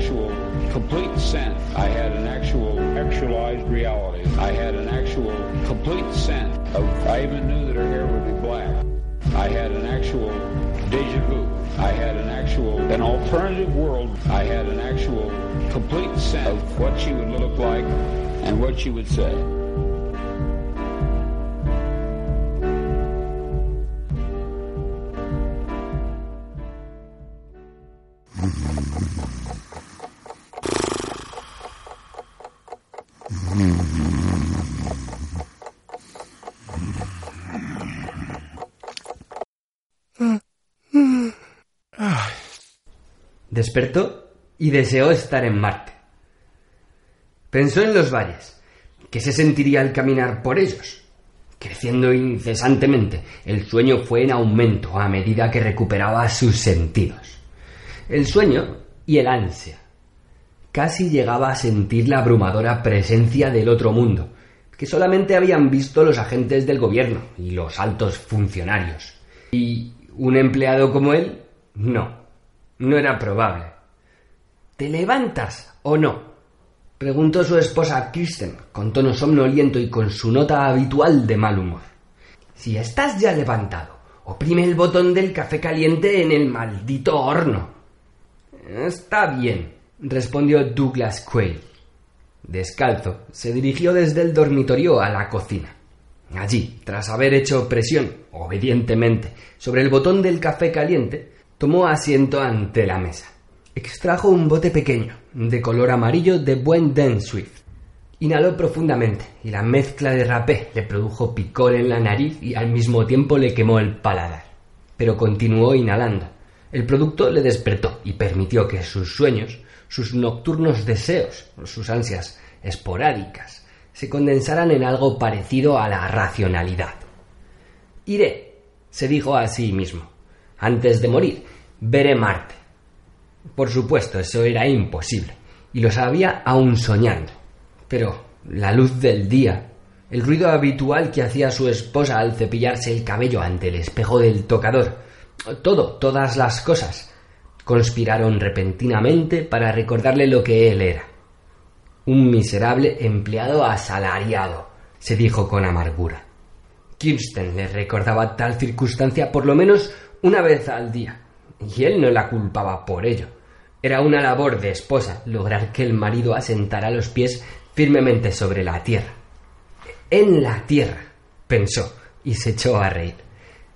actual complete sense. I had an actual actualized reality. I had an actual complete sense of, I even knew that her hair would be black. I had an actual deja vu. I had an actual, an alternative world. I had an actual complete sense of what she would look like and what she would say. Despertó y deseó estar en Marte. Pensó en los valles, que se sentiría al caminar por ellos. Creciendo incesantemente, el sueño fue en aumento a medida que recuperaba sus sentidos. El sueño y el ansia. Casi llegaba a sentir la abrumadora presencia del otro mundo, que solamente habían visto los agentes del gobierno y los altos funcionarios. ¿Y un empleado como él? No, no era probable. ¿Te levantas o no? preguntó su esposa Kirsten, con tono somnoliento y con su nota habitual de mal humor. Si estás ya levantado, oprime el botón del café caliente en el maldito horno. Está bien, respondió Douglas Quayle. Descalzo, se dirigió desde el dormitorio a la cocina. Allí, tras haber hecho presión, obedientemente, sobre el botón del café caliente, tomó asiento ante la mesa. Extrajo un bote pequeño, de color amarillo de buen Den Swift. Inhaló profundamente y la mezcla de rapé le produjo picor en la nariz y al mismo tiempo le quemó el paladar. Pero continuó inhalando. El producto le despertó y permitió que sus sueños, sus nocturnos deseos, sus ansias esporádicas, se condensaran en algo parecido a la racionalidad. Iré, se dijo a sí mismo. Antes de morir, veré Marte. Por supuesto, eso era imposible, y lo sabía aún soñando. Pero la luz del día, el ruido habitual que hacía su esposa al cepillarse el cabello ante el espejo del tocador, todo, todas las cosas, conspiraron repentinamente para recordarle lo que él era. Un miserable empleado asalariado, se dijo con amargura. Kirsten le recordaba tal circunstancia por lo menos una vez al día, y él no la culpaba por ello. Era una labor de esposa lograr que el marido asentara los pies firmemente sobre la tierra. En la tierra, pensó, y se echó a reír.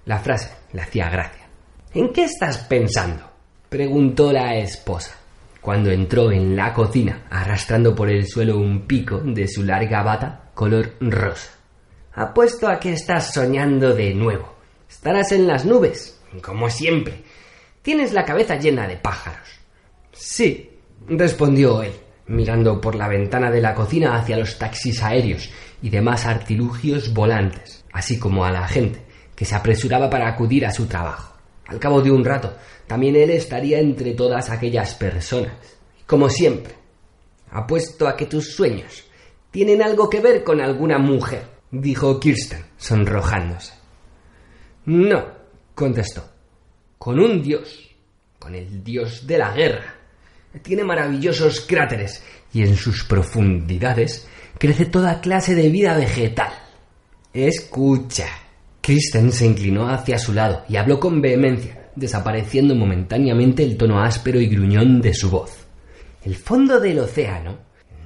La frase le hacía gracia. ¿En qué estás pensando? preguntó la esposa, cuando entró en la cocina arrastrando por el suelo un pico de su larga bata color rosa. Apuesto a que estás soñando de nuevo. Estarás en las nubes, como siempre. Tienes la cabeza llena de pájaros. Sí, respondió él, mirando por la ventana de la cocina hacia los taxis aéreos y demás artilugios volantes, así como a la gente que se apresuraba para acudir a su trabajo. Al cabo de un rato, también él estaría entre todas aquellas personas. Como siempre, apuesto a que tus sueños tienen algo que ver con alguna mujer, dijo Kirsten, sonrojándose. No, contestó, con un dios, con el dios de la guerra. Tiene maravillosos cráteres y en sus profundidades crece toda clase de vida vegetal. Escucha. Kristen se inclinó hacia su lado y habló con vehemencia, desapareciendo momentáneamente el tono áspero y gruñón de su voz. El fondo del océano,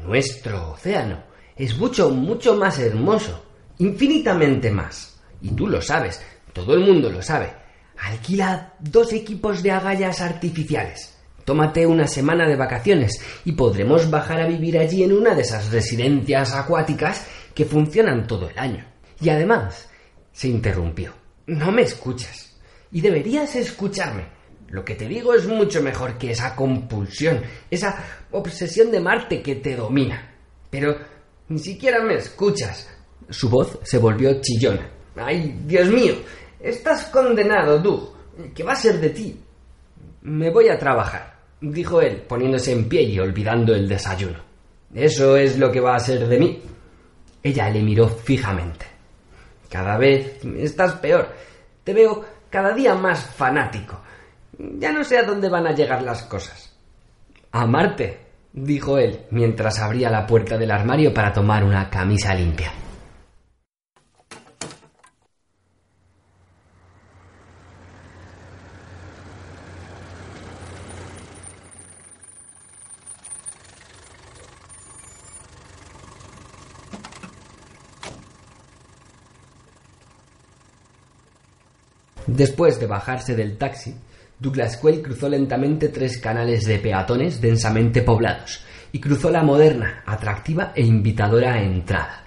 nuestro océano, es mucho, mucho más hermoso, infinitamente más. Y tú lo sabes, todo el mundo lo sabe. Alquila dos equipos de agallas artificiales. Tómate una semana de vacaciones y podremos bajar a vivir allí en una de esas residencias acuáticas que funcionan todo el año. Y además, se interrumpió. No me escuchas. Y deberías escucharme. Lo que te digo es mucho mejor que esa compulsión, esa obsesión de Marte que te domina. Pero ni siquiera me escuchas. Su voz se volvió chillona. ¡Ay, Dios mío! Estás condenado, Doug. ¿Qué va a ser de ti? Me voy a trabajar, dijo él, poniéndose en pie y olvidando el desayuno. Eso es lo que va a ser de mí. Ella le miró fijamente. Cada vez estás peor. Te veo cada día más fanático. Ya no sé a dónde van a llegar las cosas. A Marte, dijo él, mientras abría la puerta del armario para tomar una camisa limpia. Después de bajarse del taxi, Douglas Quayle cruzó lentamente tres canales de peatones densamente poblados y cruzó la moderna, atractiva e invitadora entrada.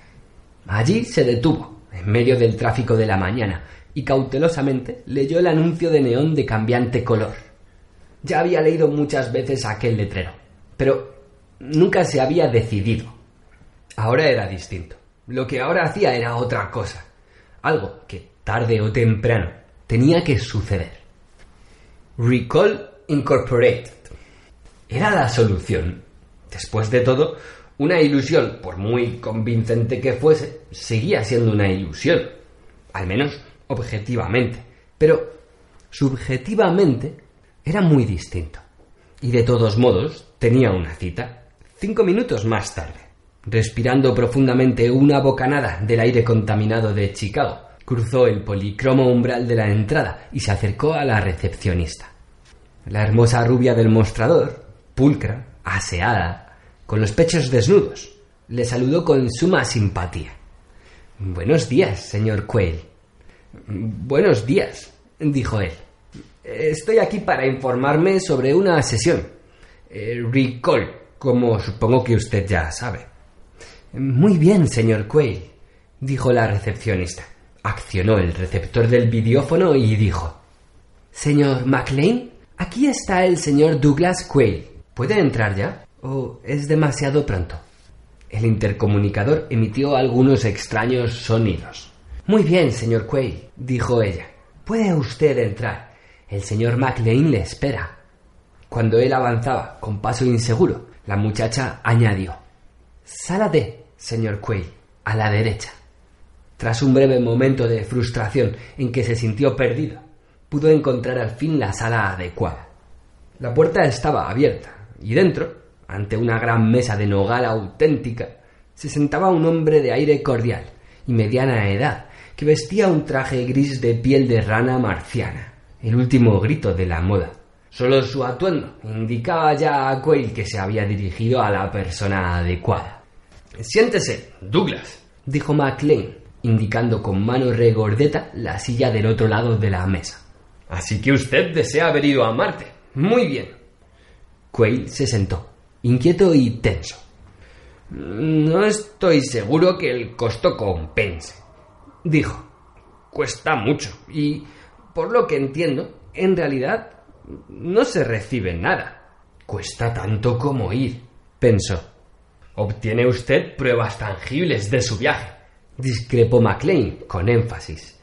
Allí se detuvo, en medio del tráfico de la mañana, y cautelosamente leyó el anuncio de neón de cambiante color. Ya había leído muchas veces aquel letrero, pero nunca se había decidido. Ahora era distinto. Lo que ahora hacía era otra cosa. Algo que, tarde o temprano, tenía que suceder. Recall Incorporated. Era la solución. Después de todo, una ilusión, por muy convincente que fuese, seguía siendo una ilusión. Al menos objetivamente. Pero subjetivamente era muy distinto. Y de todos modos, tenía una cita. Cinco minutos más tarde. Respirando profundamente una bocanada del aire contaminado de Chicago, cruzó el policromo umbral de la entrada y se acercó a la recepcionista. La hermosa rubia del mostrador, pulcra, aseada, con los pechos desnudos, le saludó con suma simpatía. Buenos días, señor Quayle. Buenos días, dijo él. Estoy aquí para informarme sobre una sesión. Eh, recall, como supongo que usted ya sabe. Muy bien, señor Quayle, dijo la recepcionista. Accionó el receptor del videófono y dijo Señor McLean, aquí está el señor Douglas Quayle. ¿Puede entrar ya? ¿O es demasiado pronto? El intercomunicador emitió algunos extraños sonidos. Muy bien, señor Quayle, dijo ella. Puede usted entrar. El señor McLean le espera. Cuando él avanzaba con paso inseguro, la muchacha añadió Sala D, señor Quayle, a la derecha. Tras un breve momento de frustración en que se sintió perdido, pudo encontrar al fin la sala adecuada. La puerta estaba abierta y dentro, ante una gran mesa de nogal auténtica, se sentaba un hombre de aire cordial y mediana edad que vestía un traje gris de piel de rana marciana, el último grito de la moda. Solo su atuendo indicaba ya a Quayle que se había dirigido a la persona adecuada. Siéntese, Douglas, dijo MacLean, indicando con mano regordeta la silla del otro lado de la mesa. Así que usted desea haber ido a Marte. Muy bien. Quayle se sentó, inquieto y tenso. No estoy seguro que el costo compense, dijo. Cuesta mucho y, por lo que entiendo, en realidad no se recibe nada. Cuesta tanto como ir, pensó. Obtiene usted pruebas tangibles de su viaje discrepó MacLean con énfasis.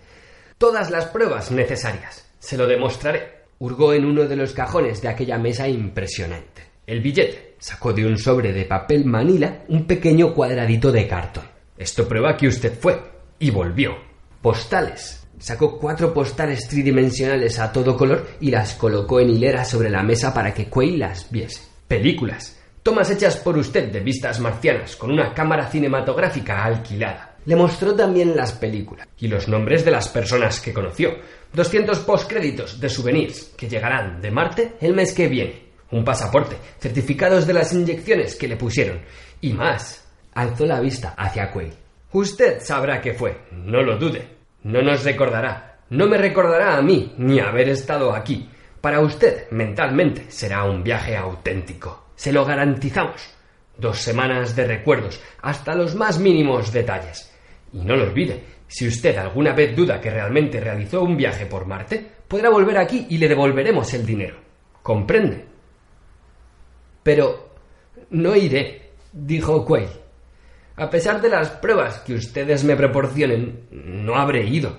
Todas las pruebas necesarias. Se lo demostraré. Hurgó en uno de los cajones de aquella mesa impresionante. El billete. Sacó de un sobre de papel manila un pequeño cuadradito de cartón. Esto prueba que usted fue. Y volvió. Postales. Sacó cuatro postales tridimensionales a todo color y las colocó en hilera sobre la mesa para que Quay las viese. Películas. Tomas hechas por usted de vistas marcianas con una cámara cinematográfica alquilada. Le mostró también las películas y los nombres de las personas que conoció. 200 postcréditos de souvenirs que llegarán de Marte el mes que viene. Un pasaporte, certificados de las inyecciones que le pusieron y más. Alzó la vista hacia Quay. Usted sabrá qué fue, no lo dude. No nos recordará, no me recordará a mí ni haber estado aquí. Para usted, mentalmente, será un viaje auténtico. Se lo garantizamos. Dos semanas de recuerdos, hasta los más mínimos detalles. Y no lo olvide, si usted alguna vez duda que realmente realizó un viaje por Marte, podrá volver aquí y le devolveremos el dinero. ¿Comprende? Pero no iré, dijo Quayle. A pesar de las pruebas que ustedes me proporcionen, no habré ido.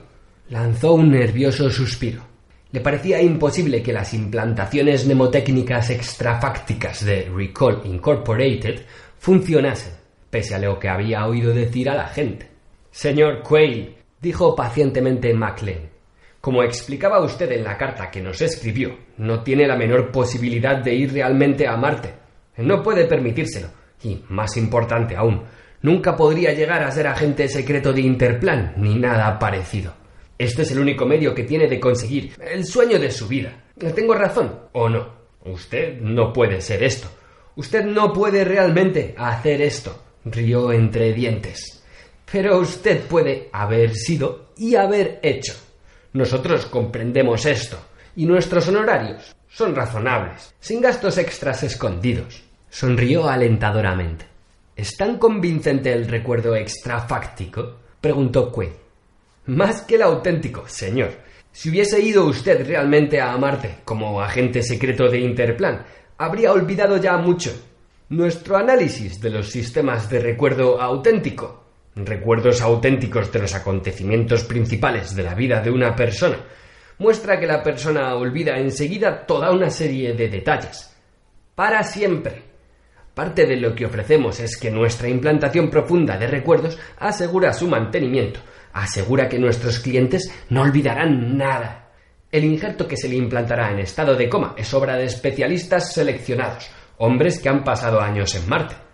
Lanzó un nervioso suspiro. Le parecía imposible que las implantaciones mnemotécnicas extrafácticas de Recall Incorporated funcionasen, pese a lo que había oído decir a la gente. Señor Quayle, dijo pacientemente Maclean, como explicaba usted en la carta que nos escribió, no tiene la menor posibilidad de ir realmente a Marte. No puede permitírselo. Y, más importante aún, nunca podría llegar a ser agente secreto de Interplan, ni nada parecido. Este es el único medio que tiene de conseguir el sueño de su vida. ¿Tengo razón o no? Usted no puede ser esto. Usted no puede realmente hacer esto. Rió entre dientes. Pero usted puede haber sido y haber hecho. Nosotros comprendemos esto, y nuestros honorarios son razonables, sin gastos extras escondidos. Sonrió alentadoramente. ¿Es tan convincente el recuerdo extrafáctico? preguntó Quaid. Más que el auténtico, señor. Si hubiese ido usted realmente a Marte como agente secreto de Interplan, habría olvidado ya mucho. Nuestro análisis de los sistemas de recuerdo auténtico, recuerdos auténticos de los acontecimientos principales de la vida de una persona, muestra que la persona olvida enseguida toda una serie de detalles. Para siempre. Parte de lo que ofrecemos es que nuestra implantación profunda de recuerdos asegura su mantenimiento, asegura que nuestros clientes no olvidarán nada. El injerto que se le implantará en estado de coma es obra de especialistas seleccionados, hombres que han pasado años en Marte.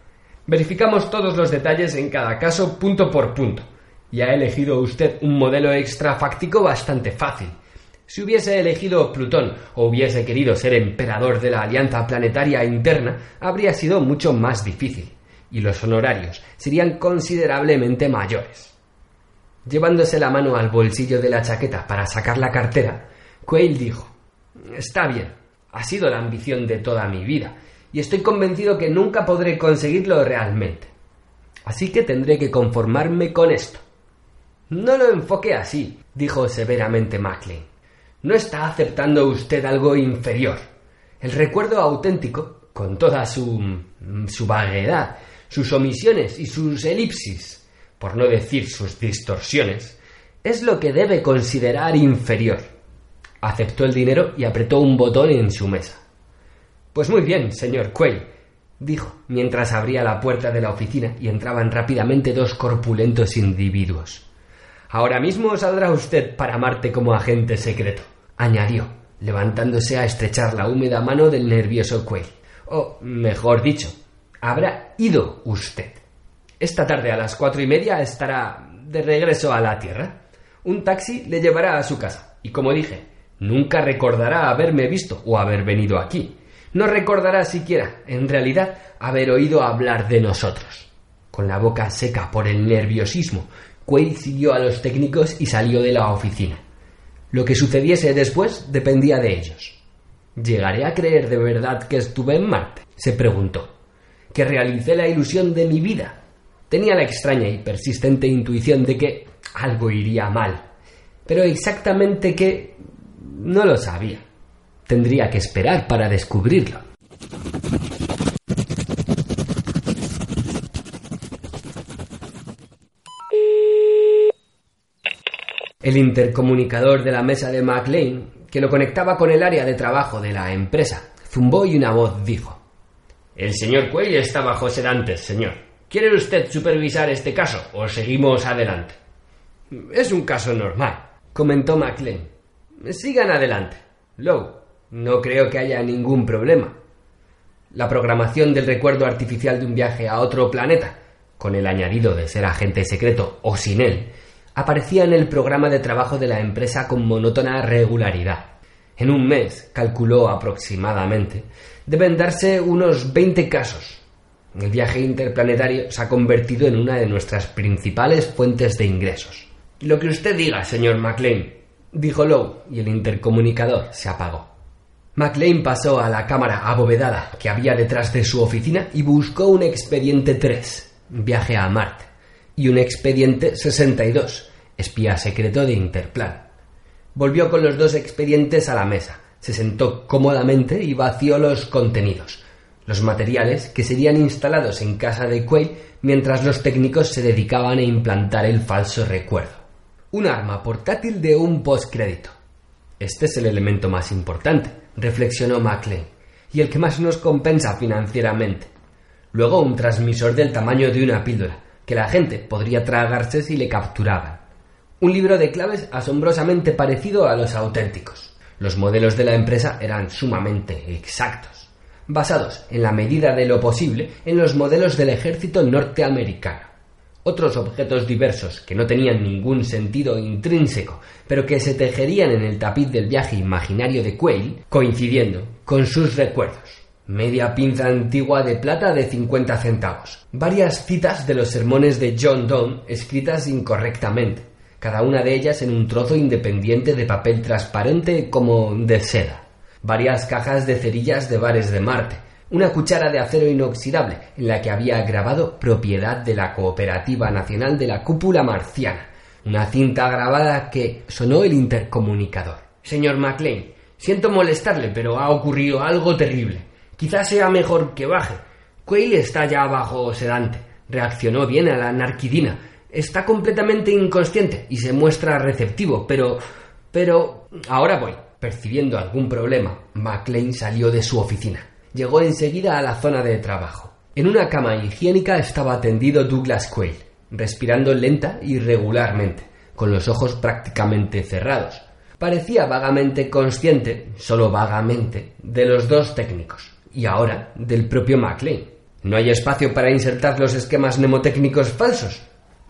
Verificamos todos los detalles en cada caso punto por punto, y ha elegido usted un modelo extrafáctico bastante fácil. Si hubiese elegido Plutón o hubiese querido ser emperador de la Alianza Planetaria Interna, habría sido mucho más difícil, y los honorarios serían considerablemente mayores. Llevándose la mano al bolsillo de la chaqueta para sacar la cartera, Quayle dijo Está bien, ha sido la ambición de toda mi vida, y estoy convencido que nunca podré conseguirlo realmente. Así que tendré que conformarme con esto. No lo enfoque así, dijo severamente Maclean. No está aceptando usted algo inferior. El recuerdo auténtico, con toda su, su vaguedad, sus omisiones y sus elipsis, por no decir sus distorsiones, es lo que debe considerar inferior. Aceptó el dinero y apretó un botón en su mesa. Pues muy bien, señor Quay, dijo, mientras abría la puerta de la oficina y entraban rápidamente dos corpulentos individuos. Ahora mismo saldrá usted para Marte como agente secreto, añadió, levantándose a estrechar la húmeda mano del nervioso Quay. O, mejor dicho, habrá ido usted. Esta tarde a las cuatro y media estará de regreso a la Tierra. Un taxi le llevará a su casa. Y como dije, nunca recordará haberme visto o haber venido aquí. No recordará siquiera, en realidad, haber oído hablar de nosotros. Con la boca seca por el nerviosismo, Quaid siguió a los técnicos y salió de la oficina. Lo que sucediese después dependía de ellos. ¿Llegaré a creer de verdad que estuve en Marte? se preguntó. ¿Que realicé la ilusión de mi vida? Tenía la extraña y persistente intuición de que algo iría mal. Pero exactamente qué no lo sabía. Tendría que esperar para descubrirlo. El intercomunicador de la mesa de McLean, que lo conectaba con el área de trabajo de la empresa, zumbó y una voz dijo: El señor Quay está bajo sedantes, señor. ¿Quiere usted supervisar este caso o seguimos adelante? Es un caso normal, comentó McLean. Sigan adelante. Lowe, no creo que haya ningún problema. La programación del recuerdo artificial de un viaje a otro planeta, con el añadido de ser agente secreto o sin él, aparecía en el programa de trabajo de la empresa con monótona regularidad. En un mes, calculó aproximadamente, deben darse unos 20 casos, el viaje interplanetario se ha convertido en una de nuestras principales fuentes de ingresos. Lo que usted diga, señor McLean, dijo Lowe, y el intercomunicador se apagó. McLean pasó a la cámara abovedada que había detrás de su oficina y buscó un expediente 3, viaje a Marte, y un expediente 62, espía secreto de Interplan. Volvió con los dos expedientes a la mesa, se sentó cómodamente y vació los contenidos los materiales que serían instalados en casa de Quayle mientras los técnicos se dedicaban a implantar el falso recuerdo. Un arma portátil de un postcrédito. Este es el elemento más importante, reflexionó Maclean, y el que más nos compensa financieramente. Luego un transmisor del tamaño de una píldora, que la gente podría tragarse si le capturaban. Un libro de claves asombrosamente parecido a los auténticos. Los modelos de la empresa eran sumamente exactos basados, en la medida de lo posible, en los modelos del ejército norteamericano. Otros objetos diversos que no tenían ningún sentido intrínseco, pero que se tejerían en el tapiz del viaje imaginario de Quayle, coincidiendo con sus recuerdos. Media pinza antigua de plata de 50 centavos. Varias citas de los sermones de John Donne escritas incorrectamente, cada una de ellas en un trozo independiente de papel transparente como de seda varias cajas de cerillas de bares de Marte, una cuchara de acero inoxidable en la que había grabado propiedad de la Cooperativa Nacional de la Cúpula Marciana, una cinta grabada que sonó el intercomunicador. Señor McLean, siento molestarle, pero ha ocurrido algo terrible. Quizás sea mejor que baje. Quayle está ya bajo sedante. Reaccionó bien a la narquidina. Está completamente inconsciente y se muestra receptivo, pero... pero... ahora voy. Percibiendo algún problema, McLean salió de su oficina. Llegó enseguida a la zona de trabajo. En una cama higiénica estaba tendido Douglas Quayle, respirando lenta y regularmente, con los ojos prácticamente cerrados. Parecía vagamente consciente, solo vagamente, de los dos técnicos, y ahora del propio McLean. ¿No hay espacio para insertar los esquemas mnemotécnicos falsos?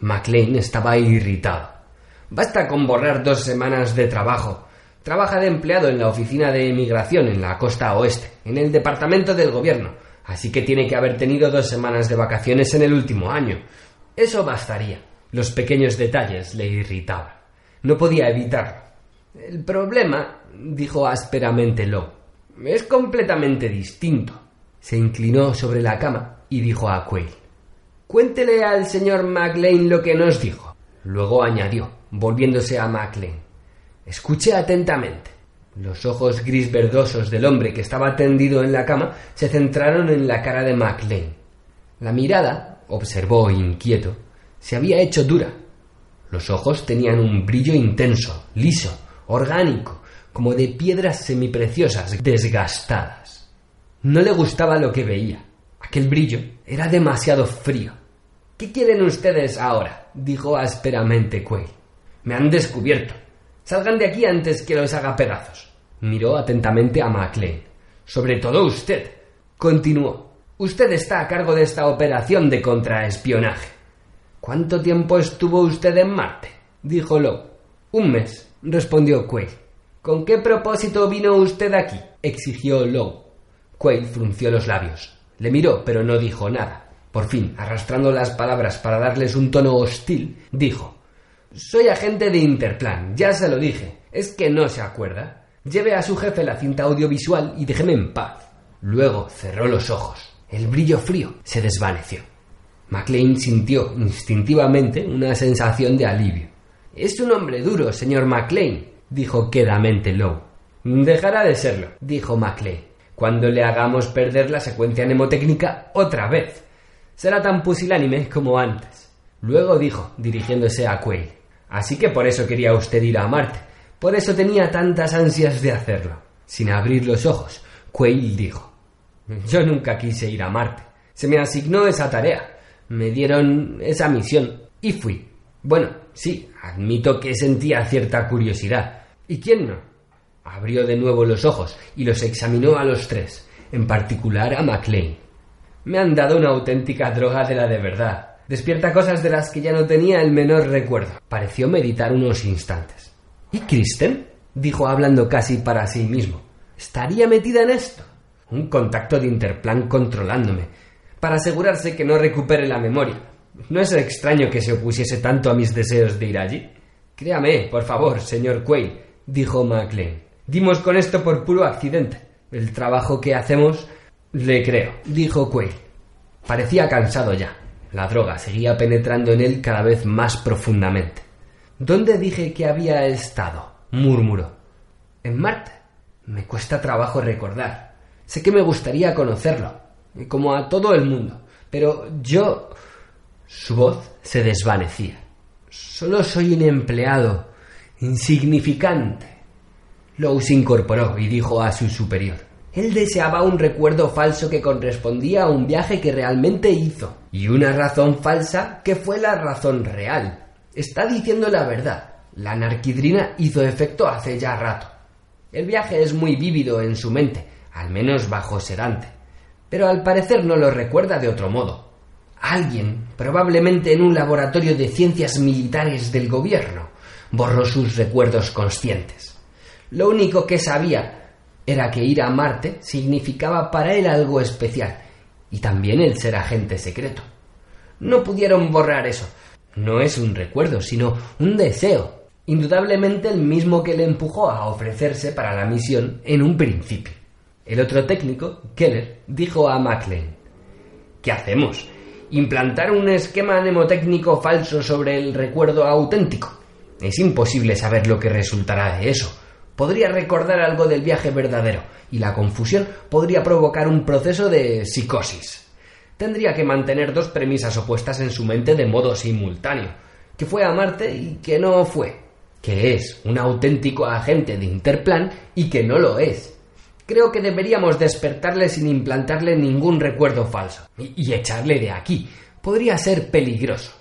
McLean estaba irritado. Basta con borrar dos semanas de trabajo Trabaja de empleado en la oficina de emigración en la costa oeste, en el departamento del gobierno, así que tiene que haber tenido dos semanas de vacaciones en el último año. Eso bastaría. Los pequeños detalles le irritaban. No podía evitarlo. El problema, dijo ásperamente Lowe, es completamente distinto. Se inclinó sobre la cama y dijo a Quayle, Cuéntele al señor MacLean lo que nos dijo. Luego añadió, volviéndose a MacLean, Escuché atentamente. Los ojos gris verdosos del hombre que estaba tendido en la cama se centraron en la cara de MacLean. La mirada, observó inquieto, se había hecho dura. Los ojos tenían un brillo intenso, liso, orgánico, como de piedras semipreciosas desgastadas. No le gustaba lo que veía. Aquel brillo era demasiado frío. ¿Qué quieren ustedes ahora? dijo ásperamente Quayle. Me han descubierto. Salgan de aquí antes que los haga pedazos. Miró atentamente a Maclean. Sobre todo usted. Continuó. Usted está a cargo de esta operación de contraespionaje. ¿Cuánto tiempo estuvo usted en Marte? dijo Lowe. Un mes, respondió Quayle. ¿Con qué propósito vino usted aquí? exigió Lowe. Quayle frunció los labios. Le miró, pero no dijo nada. Por fin, arrastrando las palabras para darles un tono hostil, dijo soy agente de Interplan, ya se lo dije. ¿Es que no se acuerda? Lleve a su jefe la cinta audiovisual y déjeme en paz. Luego cerró los ojos. El brillo frío se desvaneció. McLean sintió instintivamente una sensación de alivio. Es un hombre duro, señor McLean, dijo quedamente Lowe. Dejará de serlo, dijo McLean, cuando le hagamos perder la secuencia mnemotécnica otra vez. Será tan pusilánime como antes. Luego dijo, dirigiéndose a Quayle. Así que por eso quería usted ir a Marte. Por eso tenía tantas ansias de hacerlo. Sin abrir los ojos, Quayle dijo. Yo nunca quise ir a Marte. Se me asignó esa tarea. Me dieron esa misión y fui. Bueno, sí, admito que sentía cierta curiosidad. ¿Y quién no? Abrió de nuevo los ojos y los examinó a los tres, en particular a McLean. Me han dado una auténtica droga de la de verdad. Despierta cosas de las que ya no tenía el menor recuerdo. Pareció meditar unos instantes. ¿Y Kristen? dijo hablando casi para sí mismo. ¿Estaría metida en esto? Un contacto de Interplan controlándome, para asegurarse que no recupere la memoria. No es extraño que se opusiese tanto a mis deseos de ir allí. Créame, por favor, señor Quayle, dijo MacLean. Dimos con esto por puro accidente. El trabajo que hacemos... Le creo, dijo Quayle. Parecía cansado ya. La droga seguía penetrando en él cada vez más profundamente. ¿Dónde dije que había estado? murmuró. En Marte. Me cuesta trabajo recordar. Sé que me gustaría conocerlo, como a todo el mundo, pero yo... Su voz se desvanecía. Solo soy un empleado, insignificante. Lowe se incorporó y dijo a su superior. Él deseaba un recuerdo falso que correspondía a un viaje que realmente hizo, y una razón falsa que fue la razón real. Está diciendo la verdad. La narquidrina hizo efecto hace ya rato. El viaje es muy vívido en su mente, al menos bajo sedante. pero al parecer no lo recuerda de otro modo. Alguien, probablemente en un laboratorio de ciencias militares del gobierno, borró sus recuerdos conscientes. Lo único que sabía era que ir a Marte significaba para él algo especial, y también el ser agente secreto. No pudieron borrar eso. No es un recuerdo, sino un deseo, indudablemente el mismo que le empujó a ofrecerse para la misión en un principio. El otro técnico, Keller, dijo a MacLean, ¿Qué hacemos? ¿Implantar un esquema mnemotécnico falso sobre el recuerdo auténtico? Es imposible saber lo que resultará de eso. Podría recordar algo del viaje verdadero, y la confusión podría provocar un proceso de psicosis. Tendría que mantener dos premisas opuestas en su mente de modo simultáneo, que fue a Marte y que no fue, que es un auténtico agente de Interplan y que no lo es. Creo que deberíamos despertarle sin implantarle ningún recuerdo falso y, echarle de aquí. Podría ser peligroso.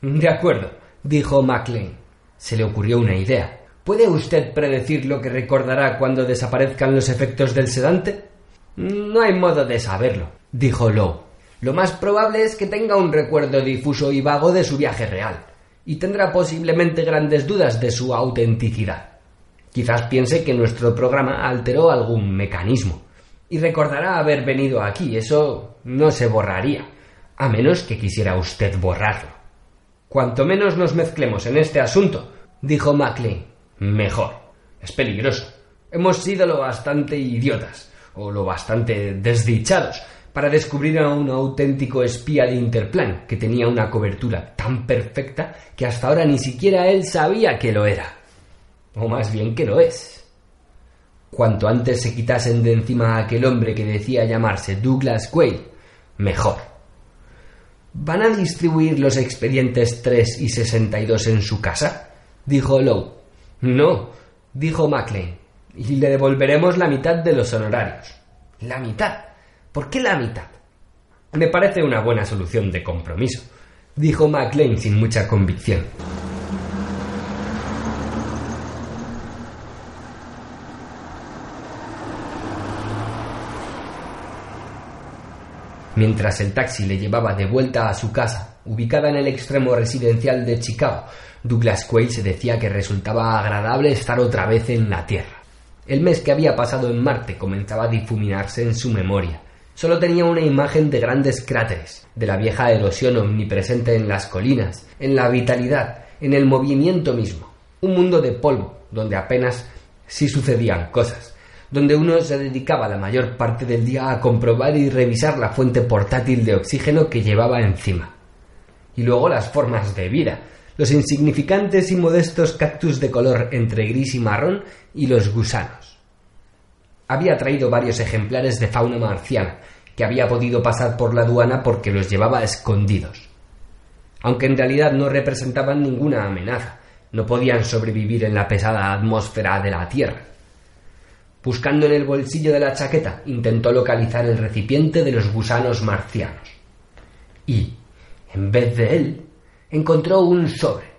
De acuerdo, dijo MacLean. Se le ocurrió una idea. ¿Puede usted predecir lo que recordará cuando desaparezcan los efectos del sedante? No hay modo de saberlo, dijo Lowe. Lo más probable es que tenga un recuerdo difuso y vago de su viaje real, y tendrá posiblemente grandes dudas de su autenticidad. Quizás piense que nuestro programa alteró algún mecanismo. Y recordará haber venido aquí. Eso no se borraría. A menos que quisiera usted borrarlo. Cuanto menos nos mezclemos en este asunto, dijo Maclean, mejor. Es peligroso. Hemos sido lo bastante idiotas, o lo bastante desdichados, para descubrir a un auténtico espía de Interplan que tenía una cobertura tan perfecta que hasta ahora ni siquiera él sabía que lo era o más bien que lo es. Cuanto antes se quitasen de encima a aquel hombre que decía llamarse Douglas Quayle, mejor. ¿Van a distribuir los expedientes 3 y 62 en su casa? dijo Lowe. No, dijo Maclean, y le devolveremos la mitad de los honorarios. ¿La mitad? ¿Por qué la mitad? Me parece una buena solución de compromiso, dijo Maclean sin mucha convicción. Mientras el taxi le llevaba de vuelta a su casa, ubicada en el extremo residencial de Chicago, Douglas se decía que resultaba agradable estar otra vez en la Tierra. El mes que había pasado en Marte comenzaba a difuminarse en su memoria. Solo tenía una imagen de grandes cráteres, de la vieja erosión omnipresente en las colinas, en la vitalidad, en el movimiento mismo. Un mundo de polvo, donde apenas sí sucedían cosas donde uno se dedicaba la mayor parte del día a comprobar y revisar la fuente portátil de oxígeno que llevaba encima. Y luego las formas de vida, los insignificantes y modestos cactus de color entre gris y marrón y los gusanos. Había traído varios ejemplares de fauna marciana, que había podido pasar por la aduana porque los llevaba escondidos. Aunque en realidad no representaban ninguna amenaza, no podían sobrevivir en la pesada atmósfera de la Tierra. Buscando en el bolsillo de la chaqueta, intentó localizar el recipiente de los gusanos marcianos. Y, en vez de él, encontró un sobre.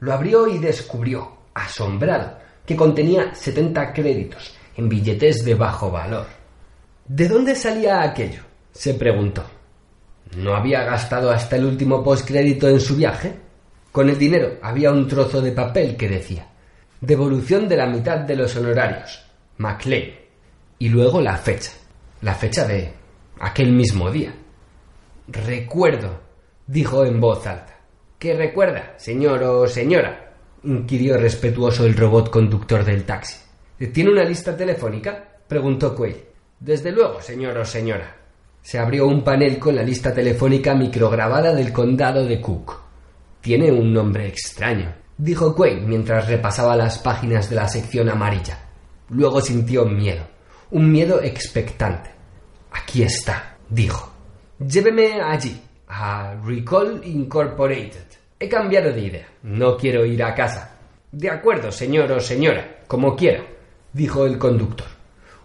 Lo abrió y descubrió, asombrado, que contenía setenta créditos en billetes de bajo valor. ¿De dónde salía aquello? se preguntó. ¿No había gastado hasta el último postcrédito en su viaje? Con el dinero había un trozo de papel que decía Devolución de la mitad de los honorarios. MacLean. Y luego la fecha. La fecha de aquel mismo día. Recuerdo, dijo en voz alta. ¿Qué recuerda, señor o señora? inquirió respetuoso el robot conductor del taxi. ¿Tiene una lista telefónica? preguntó Quay. Desde luego, señor o señora. Se abrió un panel con la lista telefónica micrograbada del condado de Cook. Tiene un nombre extraño, dijo Quay mientras repasaba las páginas de la sección amarilla. Luego sintió miedo, un miedo expectante. Aquí está, dijo. Lléveme allí, a Recall Incorporated. He cambiado de idea. No quiero ir a casa. De acuerdo, señor o señora, como quiera, dijo el conductor.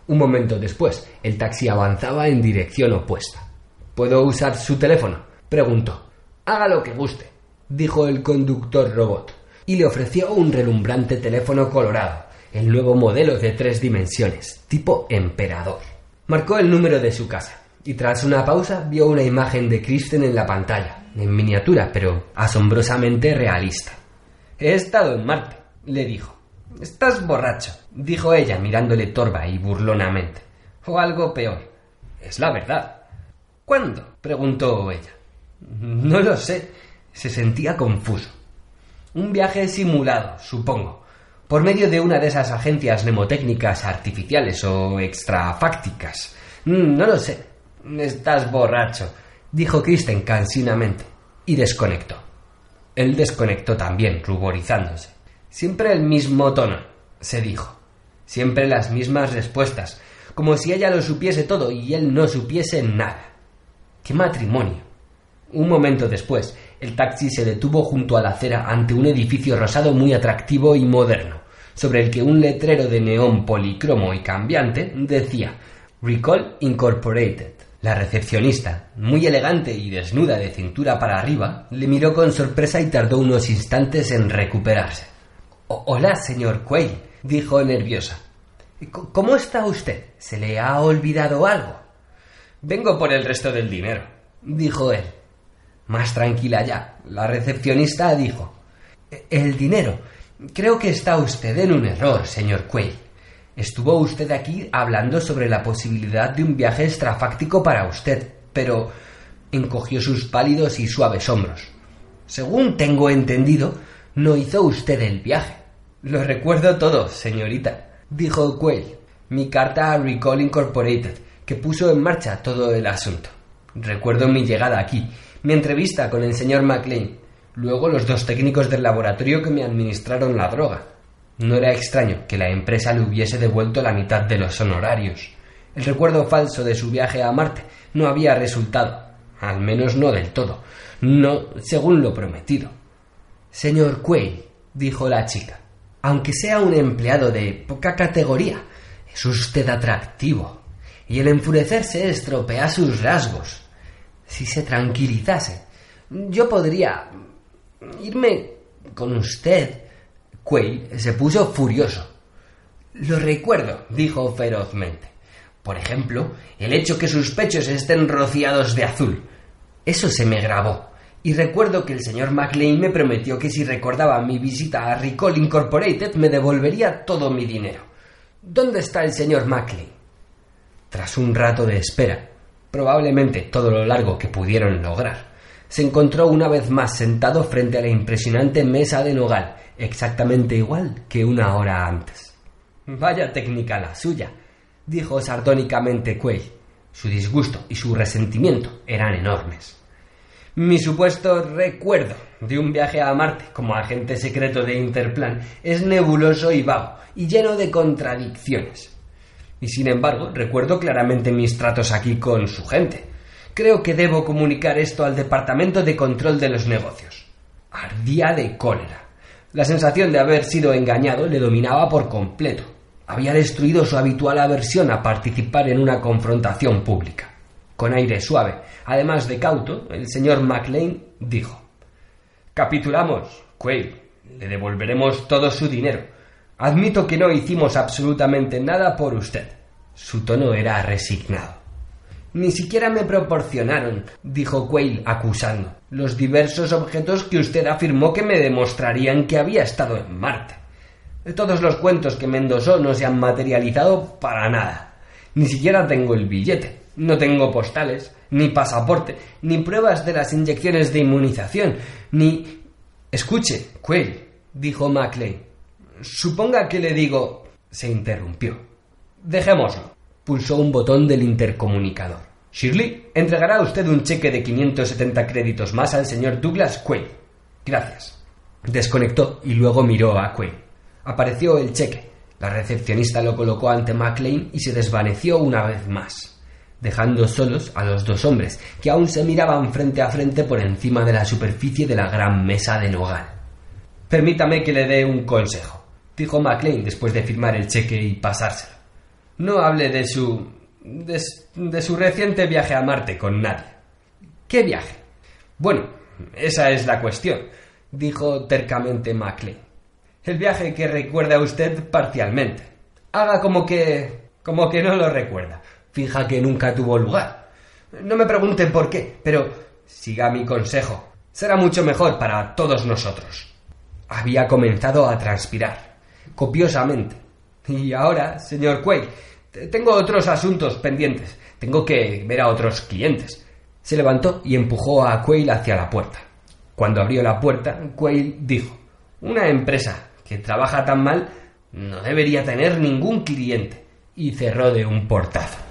Un momento después, el taxi avanzaba en dirección opuesta. ¿Puedo usar su teléfono? preguntó. Haga lo que guste, dijo el conductor robot, y le ofreció un relumbrante teléfono colorado, el nuevo modelo de tres dimensiones, tipo emperador. Marcó el número de su casa y tras una pausa vio una imagen de Kristen en la pantalla, en miniatura, pero asombrosamente realista. He estado en Marte, le dijo. Estás borracho, dijo ella mirándole torva y burlonamente. O algo peor. Es la verdad. ¿Cuándo? preguntó ella. No lo sé. Se sentía confuso. Un viaje simulado, supongo, por medio de una de esas agencias mnemotécnicas artificiales o extrafácticas. Mm, no lo sé. Estás borracho, dijo Kristen cansinamente, y desconectó. Él desconectó también, ruborizándose. Siempre el mismo tono, se dijo. Siempre las mismas respuestas, como si ella lo supiese todo y él no supiese nada. ¡Qué matrimonio! Un momento después, el taxi se detuvo junto a la acera ante un edificio rosado muy atractivo y moderno, sobre el que un letrero de neón policromo y cambiante decía Recall Incorporated. La recepcionista, muy elegante y desnuda de cintura para arriba, le miró con sorpresa y tardó unos instantes en recuperarse. Hola, señor Quayle, dijo nerviosa. ¿Cómo está usted? ¿Se le ha olvidado algo? Vengo por el resto del dinero, dijo él. Más tranquila ya, la recepcionista dijo. El dinero. Creo que está usted en un error, señor Quayle. Estuvo usted aquí hablando sobre la posibilidad de un viaje extrafáctico para usted, pero encogió sus pálidos y suaves hombros. Según tengo entendido, no hizo usted el viaje. Lo recuerdo todo, señorita, dijo Quayle. Mi carta a Recall Incorporated, que puso en marcha todo el asunto. Recuerdo mi llegada aquí, mi entrevista con el señor McLean, luego los dos técnicos del laboratorio que me administraron la droga. No era extraño que la empresa le hubiese devuelto la mitad de los honorarios. El recuerdo falso de su viaje a Marte no había resultado, al menos no del todo, no según lo prometido. Señor Quay, dijo la chica, aunque sea un empleado de poca categoría, es usted atractivo, y el enfurecerse estropea sus rasgos. Si se tranquilizase, yo podría irme con usted Quay se puso furioso. Lo recuerdo, dijo ferozmente. Por ejemplo, el hecho que sus pechos estén rociados de azul. Eso se me grabó. Y recuerdo que el señor McLean me prometió que si recordaba mi visita a Recall Incorporated me devolvería todo mi dinero. ¿Dónde está el señor McLean? Tras un rato de espera, probablemente todo lo largo que pudieron lograr, se encontró una vez más sentado frente a la impresionante mesa de nogal exactamente igual que una hora antes. Vaya técnica la suya, dijo sardónicamente Quay. Su disgusto y su resentimiento eran enormes. Mi supuesto recuerdo de un viaje a Marte como agente secreto de Interplan es nebuloso y vago y lleno de contradicciones. Y sin embargo, recuerdo claramente mis tratos aquí con su gente. Creo que debo comunicar esto al Departamento de Control de los Negocios. Ardía de cólera. La sensación de haber sido engañado le dominaba por completo. Había destruido su habitual aversión a participar en una confrontación pública. Con aire suave, además de cauto, el señor McLean dijo Capitulamos, Quayle. Le devolveremos todo su dinero. Admito que no hicimos absolutamente nada por usted. Su tono era resignado. Ni siquiera me proporcionaron, dijo Quayle acusando, los diversos objetos que usted afirmó que me demostrarían que había estado en Marte. Todos los cuentos que me endosó no se han materializado para nada. Ni siquiera tengo el billete, no tengo postales, ni pasaporte, ni pruebas de las inyecciones de inmunización, ni... Escuche, Quayle, dijo Macleay. Suponga que le digo... se interrumpió. Dejémoslo. Pulsó un botón del intercomunicador. Shirley, entregará usted un cheque de 570 créditos más al señor Douglas Quay. Gracias. Desconectó y luego miró a Quay. Apareció el cheque. La recepcionista lo colocó ante McLean y se desvaneció una vez más, dejando solos a los dos hombres, que aún se miraban frente a frente por encima de la superficie de la gran mesa de nogal. Permítame que le dé un consejo, dijo McLean después de firmar el cheque y pasárselo. No hable de su. De, su reciente viaje a Marte con nadie. ¿Qué viaje? Bueno, esa es la cuestión, dijo tercamente Macleay. El viaje que recuerda usted parcialmente. Haga como que. como que no lo recuerda. finja que nunca tuvo lugar. No me pregunten por qué, pero siga mi consejo. Será mucho mejor para todos nosotros. Había comenzado a transpirar, copiosamente. Y ahora, señor Quay, tengo otros asuntos pendientes. Tengo que ver a otros clientes. Se levantó y empujó a Quayle hacia la puerta. Cuando abrió la puerta, Quayle dijo: Una empresa que trabaja tan mal no debería tener ningún cliente. Y cerró de un portazo.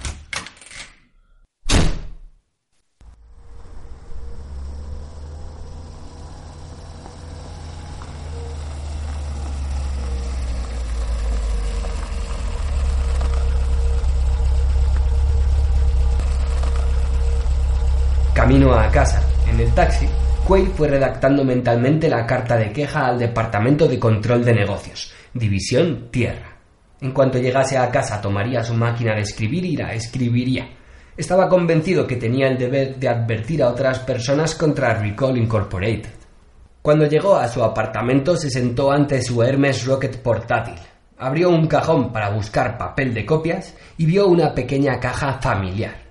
Camino a casa, en el taxi, Quay fue redactando mentalmente la carta de queja al Departamento de Control de Negocios, División Tierra. En cuanto llegase a casa tomaría su máquina de escribir y la escribiría. Estaba convencido que tenía el deber de advertir a otras personas contra Recall Incorporated. Cuando llegó a su apartamento se sentó ante su Hermes Rocket portátil. Abrió un cajón para buscar papel de copias y vio una pequeña caja familiar.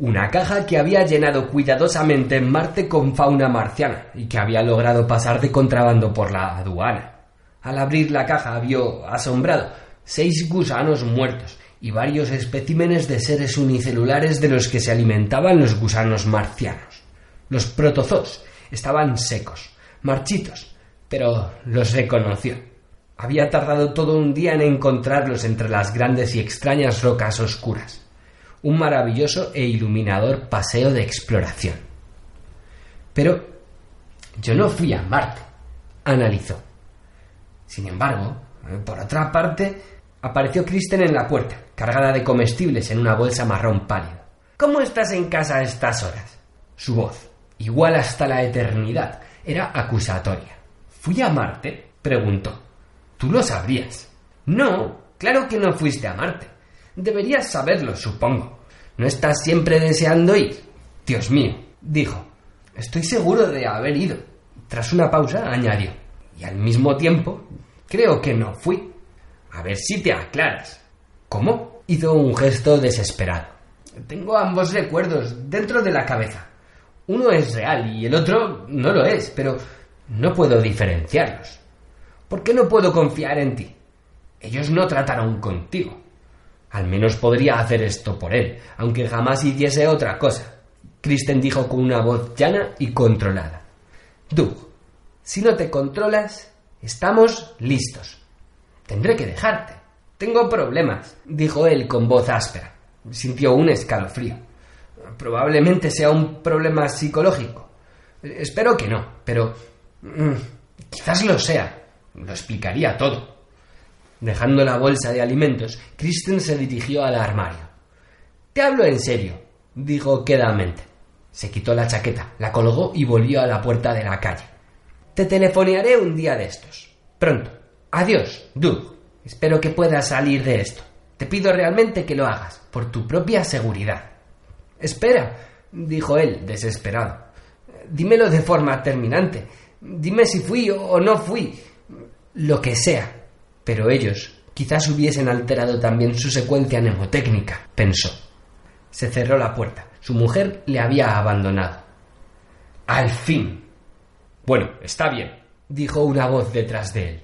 Una caja que había llenado cuidadosamente en Marte con fauna marciana y que había logrado pasar de contrabando por la aduana. Al abrir la caja vio, asombrado, seis gusanos muertos y varios especímenes de seres unicelulares de los que se alimentaban los gusanos marcianos. Los protozoos estaban secos, marchitos, pero los reconoció. Había tardado todo un día en encontrarlos entre las grandes y extrañas rocas oscuras un maravilloso e iluminador paseo de exploración. Pero yo no fui a Marte, analizó. Sin embargo, por otra parte, apareció Kristen en la puerta, cargada de comestibles en una bolsa marrón pálido. ¿Cómo estás en casa a estas horas? Su voz, igual hasta la eternidad, era acusatoria. ¿Fui a Marte? preguntó. Tú lo sabrías. No, claro que no fuiste a Marte. Deberías saberlo, supongo. ¿No estás siempre deseando ir? Dios mío, dijo. Estoy seguro de haber ido. Tras una pausa, añadió. Y al mismo tiempo, creo que no fui. A ver si te aclaras. ¿Cómo? Hizo un gesto desesperado. Tengo ambos recuerdos dentro de la cabeza. Uno es real y el otro no lo es, pero no puedo diferenciarlos. ¿Por qué no puedo confiar en ti? Ellos no trataron contigo. Al menos podría hacer esto por él, aunque jamás hiciese otra cosa. Kristen dijo con una voz llana y controlada. Doug, si no te controlas, estamos listos. Tendré que dejarte. Tengo problemas, dijo él con voz áspera. Sintió un escalofrío. Probablemente sea un problema psicológico. Espero que no, pero... Mm, quizás lo sea. Lo explicaría todo. Dejando la bolsa de alimentos, Kristen se dirigió al armario. Te hablo en serio, dijo quedamente. Se quitó la chaqueta, la colgó y volvió a la puerta de la calle. Te telefonearé un día de estos. Pronto. Adiós, Doug. Espero que puedas salir de esto. Te pido realmente que lo hagas, por tu propia seguridad. Espera, dijo él, desesperado. Dímelo de forma terminante. Dime si fui o no fui. Lo que sea. Pero ellos quizás hubiesen alterado también su secuencia mnemotécnica, pensó. Se cerró la puerta. Su mujer le había abandonado. Al fin. Bueno, está bien, dijo una voz detrás de él.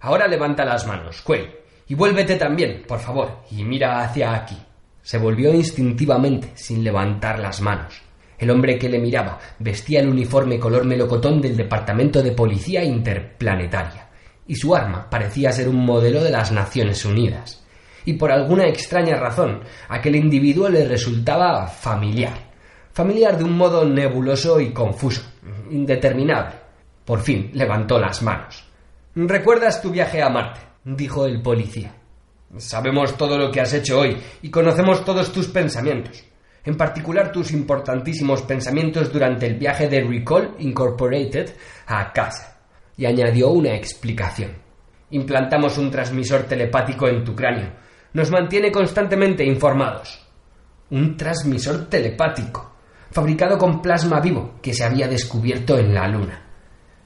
Ahora levanta las manos, Quay, y vuélvete también, por favor, y mira hacia aquí. Se volvió instintivamente, sin levantar las manos. El hombre que le miraba vestía el uniforme color melocotón del Departamento de Policía Interplanetaria y su arma parecía ser un modelo de las Naciones Unidas. Y por alguna extraña razón, aquel individuo le resultaba familiar. Familiar de un modo nebuloso y confuso, indeterminable. Por fin levantó las manos. ¿Recuerdas tu viaje a Marte? dijo el policía. Sabemos todo lo que has hecho hoy y conocemos todos tus pensamientos, en particular tus importantísimos pensamientos durante el viaje de Recall Incorporated a casa y añadió una explicación. Implantamos un transmisor telepático en tu cráneo. Nos mantiene constantemente informados. Un transmisor telepático, fabricado con plasma vivo que se había descubierto en la Luna.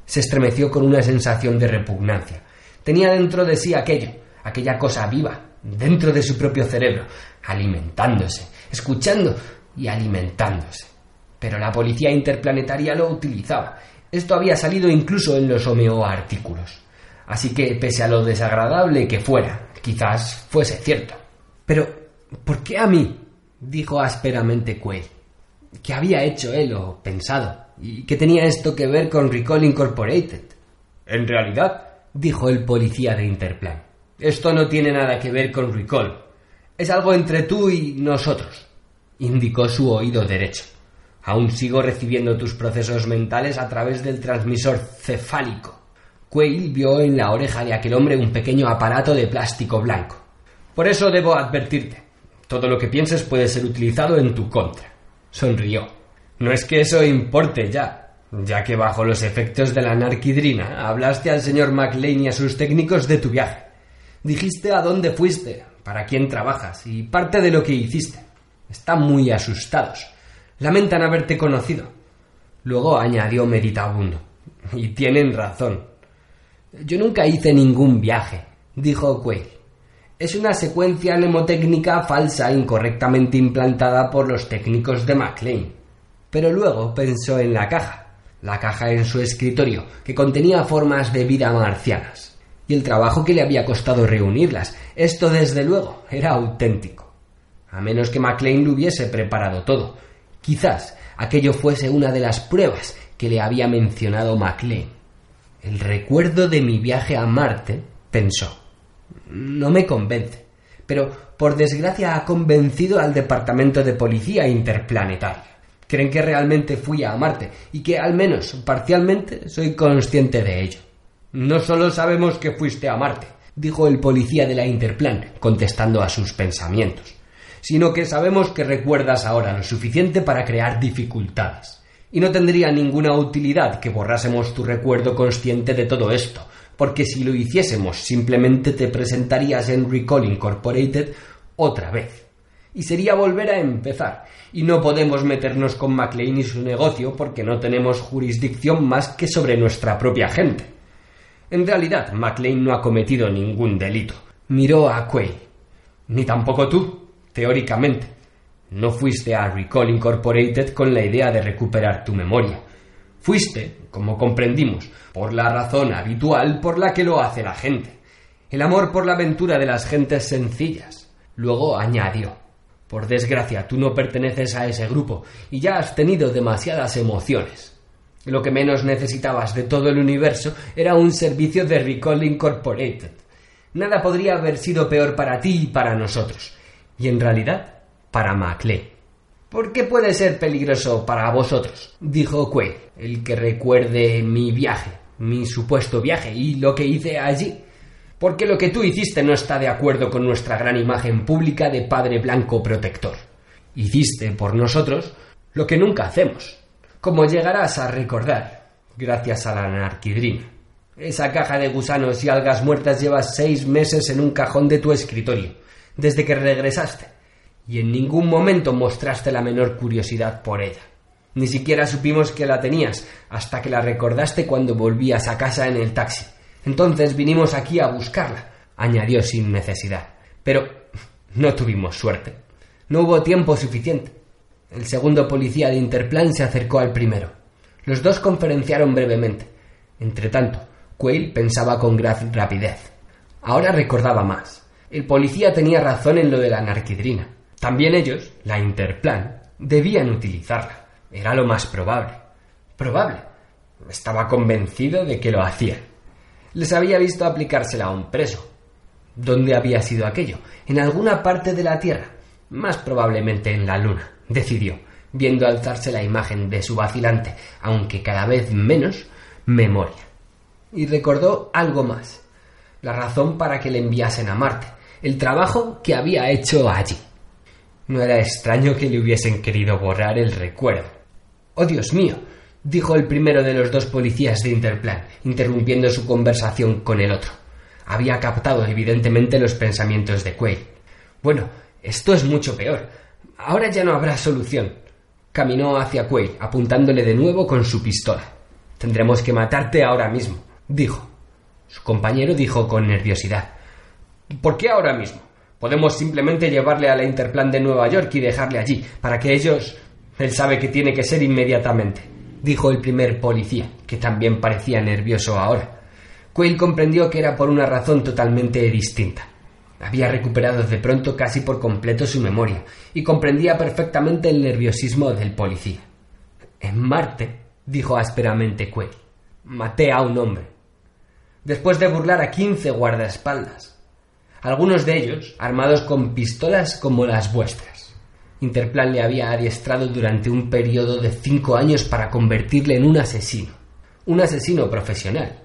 Se estremeció con una sensación de repugnancia. Tenía dentro de sí aquello, aquella cosa viva, dentro de su propio cerebro, alimentándose, escuchando y alimentándose. Pero la policía interplanetaria lo utilizaba. Esto había salido incluso en los Homeo artículos. Así que, pese a lo desagradable que fuera, quizás fuese cierto. Pero, ¿por qué a mí? dijo ásperamente Quaid. ¿Qué había hecho él o pensado? ¿Y qué tenía esto que ver con Recall Incorporated? En realidad, dijo el policía de Interplan, esto no tiene nada que ver con Recall. Es algo entre tú y nosotros, indicó su oído derecho. Aún sigo recibiendo tus procesos mentales a través del transmisor cefálico. Quayle vio en la oreja de aquel hombre un pequeño aparato de plástico blanco. Por eso debo advertirte. Todo lo que pienses puede ser utilizado en tu contra. Sonrió. No es que eso importe ya, ya que bajo los efectos de la narquidrina hablaste al señor McLean y a sus técnicos de tu viaje. Dijiste a dónde fuiste, para quién trabajas y parte de lo que hiciste. Están muy asustados. Lamentan haberte conocido. Luego añadió meditabundo. Y tienen razón. Yo nunca hice ningún viaje, dijo Quayle. Es una secuencia mnemotécnica falsa incorrectamente implantada por los técnicos de MacLean. Pero luego pensó en la caja, la caja en su escritorio, que contenía formas de vida marcianas, y el trabajo que le había costado reunirlas. Esto, desde luego, era auténtico. A menos que MacLean lo hubiese preparado todo. Quizás aquello fuese una de las pruebas que le había mencionado MacLean. El recuerdo de mi viaje a Marte, pensó. No me convence, pero por desgracia ha convencido al Departamento de Policía Interplanetaria. Creen que realmente fui a Marte y que al menos parcialmente soy consciente de ello. No solo sabemos que fuiste a Marte, dijo el policía de la Interplan, contestando a sus pensamientos, sino que sabemos que recuerdas ahora lo suficiente para crear dificultades y no tendría ninguna utilidad que borrásemos tu recuerdo consciente de todo esto, porque si lo hiciésemos simplemente te presentarías en Recall Incorporated otra vez. Y sería volver a empezar, y no podemos meternos con McLean y su negocio porque no tenemos jurisdicción más que sobre nuestra propia gente. En realidad, McLean no ha cometido ningún delito. Miró a Quay. Ni tampoco tú, teóricamente. No fuiste a Recall Incorporated con la idea de recuperar tu memoria. Fuiste, como comprendimos, por la razón habitual por la que lo hace la gente. El amor por la aventura de las gentes sencillas. Luego añadió, por desgracia tú no perteneces a ese grupo y ya has tenido demasiadas emociones. Lo que menos necesitabas de todo el universo era un servicio de Recall Incorporated. Nada podría haber sido peor para ti y para nosotros. Y en realidad para Maclé. ¿Por qué puede ser peligroso para vosotros? dijo Quay, el que recuerde mi viaje, mi supuesto viaje y lo que hice allí. Porque lo que tú hiciste no está de acuerdo con nuestra gran imagen pública de padre blanco protector. Hiciste por nosotros lo que nunca hacemos, como llegarás a recordar, gracias a la narquidrina. Esa caja de gusanos y algas muertas lleva seis meses en un cajón de tu escritorio, desde que regresaste y en ningún momento mostraste la menor curiosidad por ella. Ni siquiera supimos que la tenías hasta que la recordaste cuando volvías a casa en el taxi. Entonces vinimos aquí a buscarla, añadió sin necesidad. Pero no tuvimos suerte. No hubo tiempo suficiente. El segundo policía de Interplan se acercó al primero. Los dos conferenciaron brevemente. Entretanto, Quayle pensaba con gran rapidez. Ahora recordaba más. El policía tenía razón en lo de la narquidrina. También ellos, la Interplan, debían utilizarla. Era lo más probable. Probable. Estaba convencido de que lo hacían. Les había visto aplicársela a un preso. ¿Dónde había sido aquello? En alguna parte de la Tierra. Más probablemente en la Luna, decidió, viendo alzarse la imagen de su vacilante, aunque cada vez menos, memoria. Y recordó algo más. La razón para que le enviasen a Marte, el trabajo que había hecho allí. No era extraño que le hubiesen querido borrar el recuerdo. ¡Oh, Dios mío! dijo el primero de los dos policías de Interplan, interrumpiendo su conversación con el otro. Había captado evidentemente los pensamientos de Quayle. Bueno, esto es mucho peor. Ahora ya no habrá solución. Caminó hacia Quayle, apuntándole de nuevo con su pistola. Tendremos que matarte ahora mismo, dijo. Su compañero dijo con nerviosidad. ¿Por qué ahora mismo? Podemos simplemente llevarle a la Interplan de Nueva York y dejarle allí, para que ellos... Él sabe que tiene que ser inmediatamente, dijo el primer policía, que también parecía nervioso ahora. Quayle comprendió que era por una razón totalmente distinta. Había recuperado de pronto casi por completo su memoria y comprendía perfectamente el nerviosismo del policía. En Marte, dijo ásperamente Quayle, maté a un hombre. Después de burlar a quince guardaespaldas, algunos de ellos armados con pistolas como las vuestras. Interplan le había adiestrado durante un periodo de cinco años para convertirle en un asesino, un asesino profesional.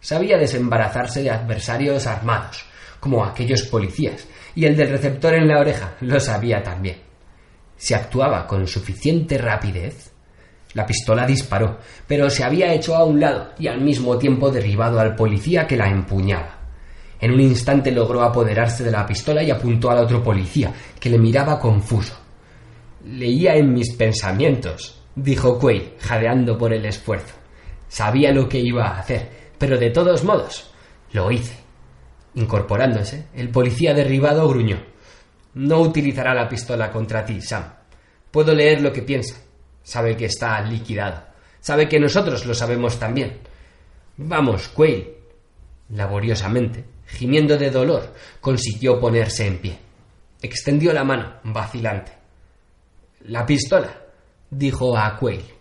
Sabía desembarazarse de adversarios armados, como aquellos policías, y el del receptor en la oreja lo sabía también. Si actuaba con suficiente rapidez, la pistola disparó, pero se había hecho a un lado y al mismo tiempo derribado al policía que la empuñaba. En un instante logró apoderarse de la pistola y apuntó al otro policía, que le miraba confuso. Leía en mis pensamientos, dijo Quay, jadeando por el esfuerzo. Sabía lo que iba a hacer, pero de todos modos, lo hice. Incorporándose, el policía derribado gruñó. No utilizará la pistola contra ti, Sam. Puedo leer lo que piensa. Sabe que está liquidado. Sabe que nosotros lo sabemos también. Vamos, Quayle. Laboriosamente, gimiendo de dolor, consiguió ponerse en pie. Extendió la mano, vacilante. La pistola, dijo a Quayle.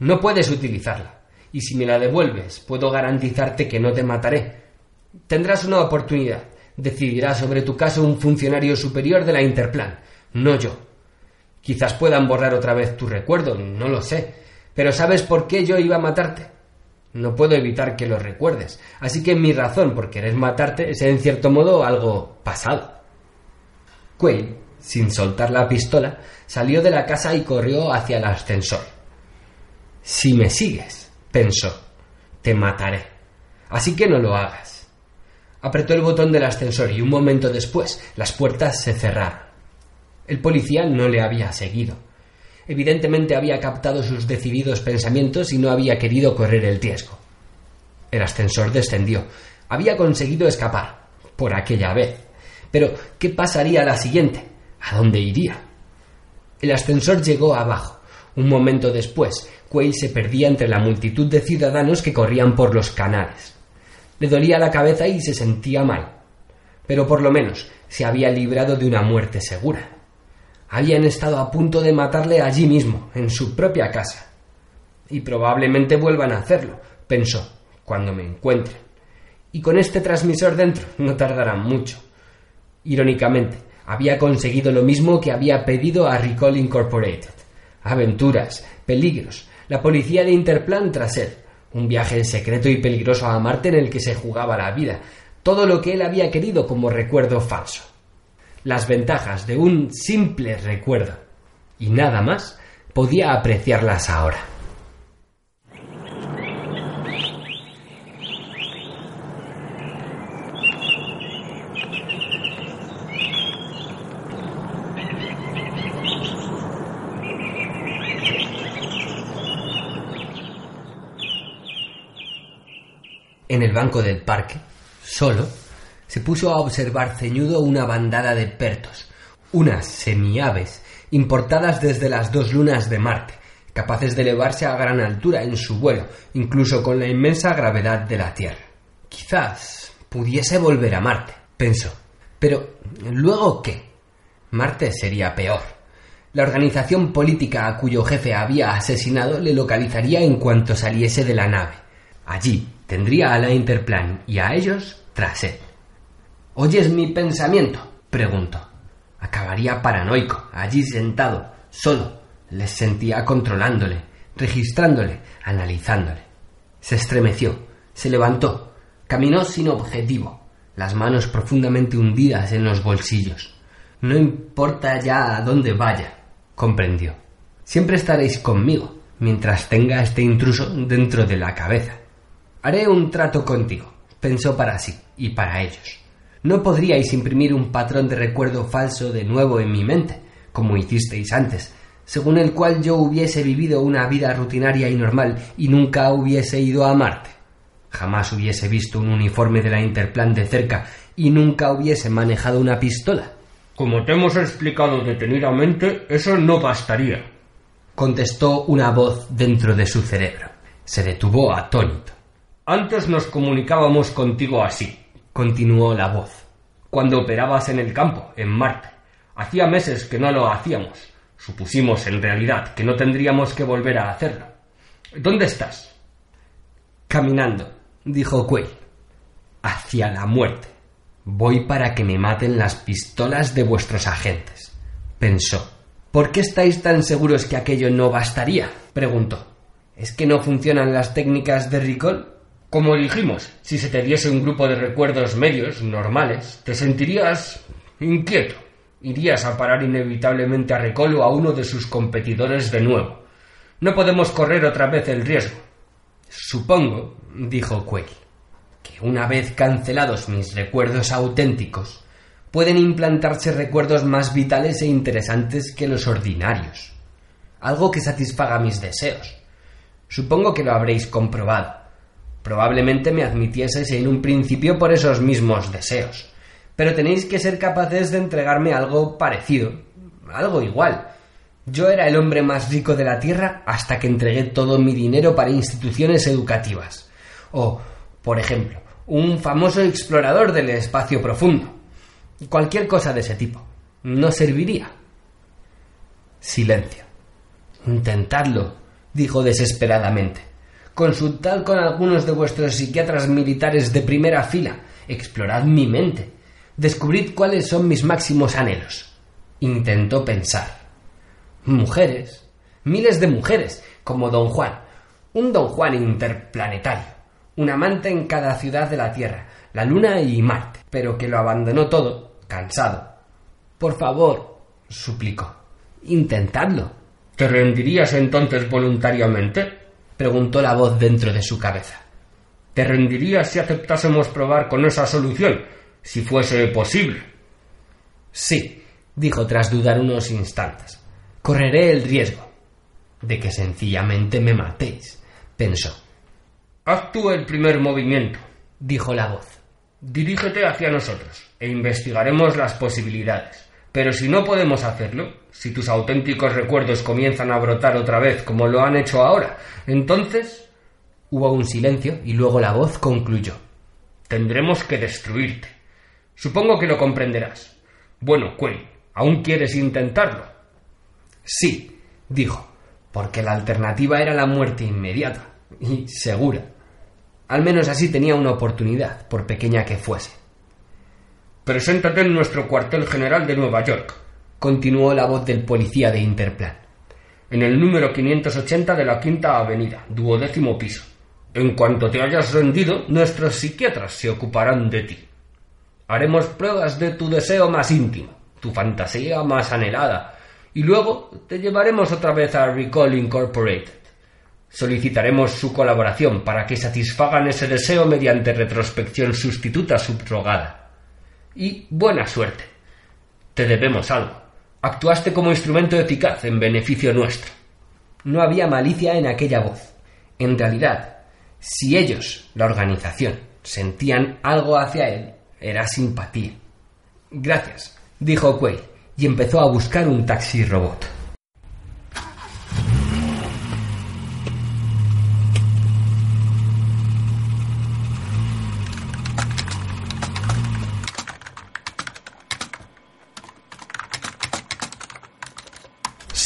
No puedes utilizarla, y si me la devuelves, puedo garantizarte que no te mataré, Tendrás una oportunidad. Decidirá sobre tu caso un funcionario superior de la Interplan, no yo. Quizás puedan borrar otra vez tu recuerdo, no lo sé. Pero ¿sabes por qué yo iba a matarte? No puedo evitar que lo recuerdes. Así que mi razón por querer matarte es en cierto modo algo pasado. Quayle, sin soltar la pistola, salió de la casa y corrió hacia el ascensor. Si me sigues, pensó, te mataré. Así que no lo hagas. Apretó el botón del ascensor y un momento después las puertas se cerraron. El policía no le había seguido. Evidentemente había captado sus decididos pensamientos y no había querido correr el riesgo. El ascensor descendió. Había conseguido escapar, por aquella vez. Pero, ¿qué pasaría a la siguiente? ¿A dónde iría? El ascensor llegó abajo. Un momento después, Quayle se perdía entre la multitud de ciudadanos que corrían por los canales. Le dolía la cabeza y se sentía mal. Pero por lo menos se había librado de una muerte segura. Habían estado a punto de matarle allí mismo, en su propia casa. Y probablemente vuelvan a hacerlo, pensó, cuando me encuentren. Y con este transmisor dentro no tardarán mucho. Irónicamente, había conseguido lo mismo que había pedido a Recall Incorporated. Aventuras, peligros, la policía de Interplan tras él, un viaje secreto y peligroso a Marte en el que se jugaba la vida, todo lo que él había querido como recuerdo falso. Las ventajas de un simple recuerdo y nada más podía apreciarlas ahora. En el banco del parque, solo, se puso a observar ceñudo una bandada de pertos, unas semiaves importadas desde las dos lunas de Marte, capaces de elevarse a gran altura en su vuelo, incluso con la inmensa gravedad de la Tierra. Quizás pudiese volver a Marte, pensó. Pero, ¿luego qué? Marte sería peor. La organización política a cuyo jefe había asesinado le localizaría en cuanto saliese de la nave. Allí, Tendría a la Interplan y a ellos tras él. ¿Oyes mi pensamiento? preguntó. Acabaría paranoico, allí sentado, solo. Les sentía controlándole, registrándole, analizándole. Se estremeció, se levantó, caminó sin objetivo, las manos profundamente hundidas en los bolsillos. No importa ya a dónde vaya, comprendió. Siempre estaréis conmigo mientras tenga este intruso dentro de la cabeza. Haré un trato contigo, pensó para sí y para ellos. No podríais imprimir un patrón de recuerdo falso de nuevo en mi mente, como hicisteis antes, según el cual yo hubiese vivido una vida rutinaria y normal y nunca hubiese ido a Marte. Jamás hubiese visto un uniforme de la Interplan de cerca y nunca hubiese manejado una pistola? Como te hemos explicado detenidamente, eso no bastaría. Contestó una voz dentro de su cerebro. Se detuvo atónito. Antes nos comunicábamos contigo así, continuó la voz. Cuando operabas en el campo, en Marte. Hacía meses que no lo hacíamos. Supusimos en realidad que no tendríamos que volver a hacerlo. ¿Dónde estás? Caminando, dijo Quayle. Hacia la muerte. Voy para que me maten las pistolas de vuestros agentes. Pensó. ¿Por qué estáis tan seguros que aquello no bastaría? preguntó. ¿Es que no funcionan las técnicas de recall? Como dijimos, si se te diese un grupo de recuerdos medios, normales, te sentirías inquieto. Irías a parar inevitablemente a Recall o a uno de sus competidores de nuevo. No podemos correr otra vez el riesgo. Supongo, dijo Quayle, que una vez cancelados mis recuerdos auténticos, pueden implantarse recuerdos más vitales e interesantes que los ordinarios. Algo que satisfaga mis deseos. Supongo que lo habréis comprobado. Probablemente me admitieseis en un principio por esos mismos deseos. Pero tenéis que ser capaces de entregarme algo parecido, algo igual. Yo era el hombre más rico de la Tierra hasta que entregué todo mi dinero para instituciones educativas. O, por ejemplo, un famoso explorador del espacio profundo. Cualquier cosa de ese tipo. No serviría. Silencio. Intentadlo, dijo desesperadamente. Consultad con algunos de vuestros psiquiatras militares de primera fila. Explorad mi mente. Descubrid cuáles son mis máximos anhelos. Intentó pensar. Mujeres. Miles de mujeres, como don Juan. Un don Juan interplanetario. Un amante en cada ciudad de la Tierra, la Luna y Marte, pero que lo abandonó todo, cansado. Por favor, suplicó. Intentadlo. ¿Te rendirías entonces voluntariamente? Preguntó la voz dentro de su cabeza. ¿Te rendirías si aceptásemos probar con esa solución, si fuese posible? Sí, dijo tras dudar unos instantes. Correré el riesgo de que sencillamente me matéis, pensó. Haz tú el primer movimiento, dijo la voz. Dirígete hacia nosotros e investigaremos las posibilidades. Pero si no podemos hacerlo, si tus auténticos recuerdos comienzan a brotar otra vez como lo han hecho ahora, entonces... Hubo un silencio y luego la voz concluyó. Tendremos que destruirte. Supongo que lo comprenderás. Bueno, Quay, ¿aún quieres intentarlo? Sí, dijo, porque la alternativa era la muerte inmediata y segura. Al menos así tenía una oportunidad, por pequeña que fuese. Preséntate en nuestro cuartel general de Nueva York, continuó la voz del policía de Interplan. En el número 580 de la Quinta Avenida, duodécimo piso. En cuanto te hayas rendido, nuestros psiquiatras se ocuparán de ti. Haremos pruebas de tu deseo más íntimo, tu fantasía más anhelada, y luego te llevaremos otra vez a Recall Incorporated. Solicitaremos su colaboración para que satisfagan ese deseo mediante retrospección sustituta subrogada. Y buena suerte. Te debemos algo. Actuaste como instrumento eficaz en beneficio nuestro. No había malicia en aquella voz. En realidad, si ellos, la organización, sentían algo hacia él, era simpatía. Gracias, dijo Quayle, y empezó a buscar un taxi robot.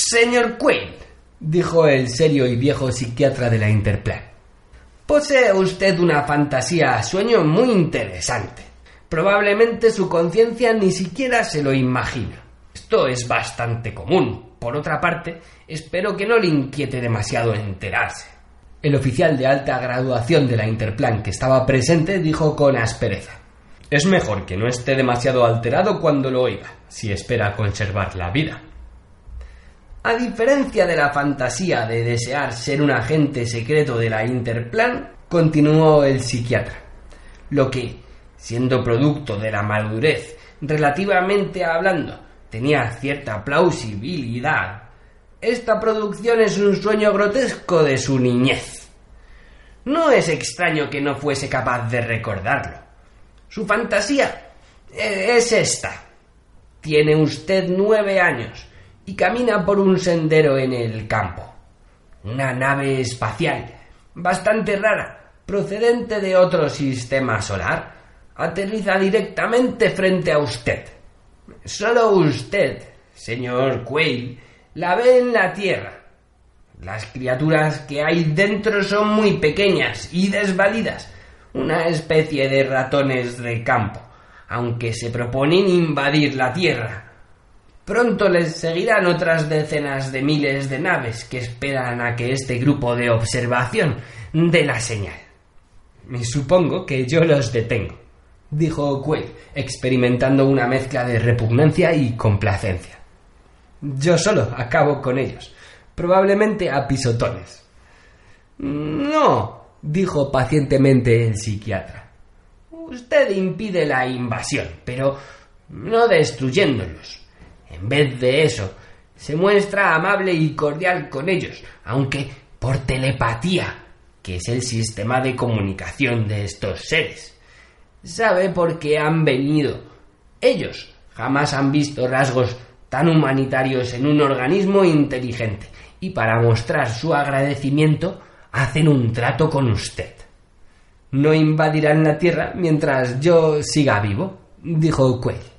Señor Quayle, dijo el serio y viejo psiquiatra de la Interplan. Posee usted una fantasía sueño muy interesante. Probablemente su conciencia ni siquiera se lo imagina. Esto es bastante común. Por otra parte, espero que no le inquiete demasiado enterarse. El oficial de alta graduación de la Interplan que estaba presente dijo con aspereza. Es mejor que no esté demasiado alterado cuando lo oiga, si espera conservar la vida. A diferencia de la fantasía de desear ser un agente secreto de la Interplan, continuó el psiquiatra, lo que, siendo producto de la madurez, relativamente hablando, tenía cierta plausibilidad, esta producción es un sueño grotesco de su niñez. No es extraño que no fuese capaz de recordarlo. Su fantasía E, es esta. Tiene usted nueve años y camina por un sendero en el campo. Una nave espacial, bastante rara, procedente de otro sistema solar, aterriza directamente frente a usted. Solo usted, señor Quayle, la ve en la Tierra. Las criaturas que hay dentro son muy pequeñas y desvalidas, una especie de ratones de campo, aunque se proponen invadir la Tierra. Pronto les seguirán otras decenas de miles de naves que esperan a que este grupo de observación dé la señal. Me supongo que yo los detengo, dijo Quayle, experimentando una mezcla de repugnancia y complacencia. Yo solo acabo con ellos, probablemente a pisotones. No, dijo pacientemente el psiquiatra. Usted impide la invasión, pero no destruyéndolos. En vez de eso, se muestra amable y cordial con ellos, aunque por telepatía, que es el sistema de comunicación de estos seres. Sabe por qué han venido. Ellos jamás han visto rasgos tan humanitarios en un organismo inteligente, y para mostrar su agradecimiento hacen un trato con usted. No invadirán la Tierra mientras yo siga vivo, dijo Quayle.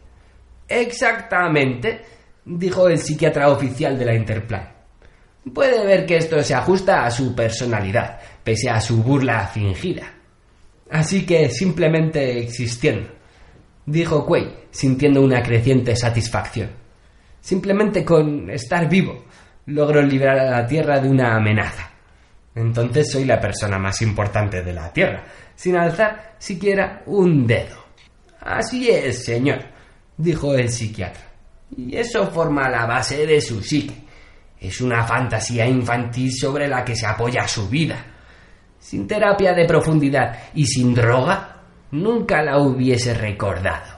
Exactamente, dijo el psiquiatra oficial de la Interplan. Puede ver que esto se ajusta a su personalidad, pese a su burla fingida. Así que simplemente existiendo, dijo Quay, sintiendo una creciente satisfacción. Simplemente con estar vivo logro librar a la Tierra de una amenaza. Entonces soy la persona más importante de la Tierra, sin alzar siquiera un dedo. Así es, señor, dijo el psiquiatra. Y eso forma la base de su psique. Es una fantasía infantil sobre la que se apoya su vida. Sin terapia de profundidad y sin droga, nunca la hubiese recordado.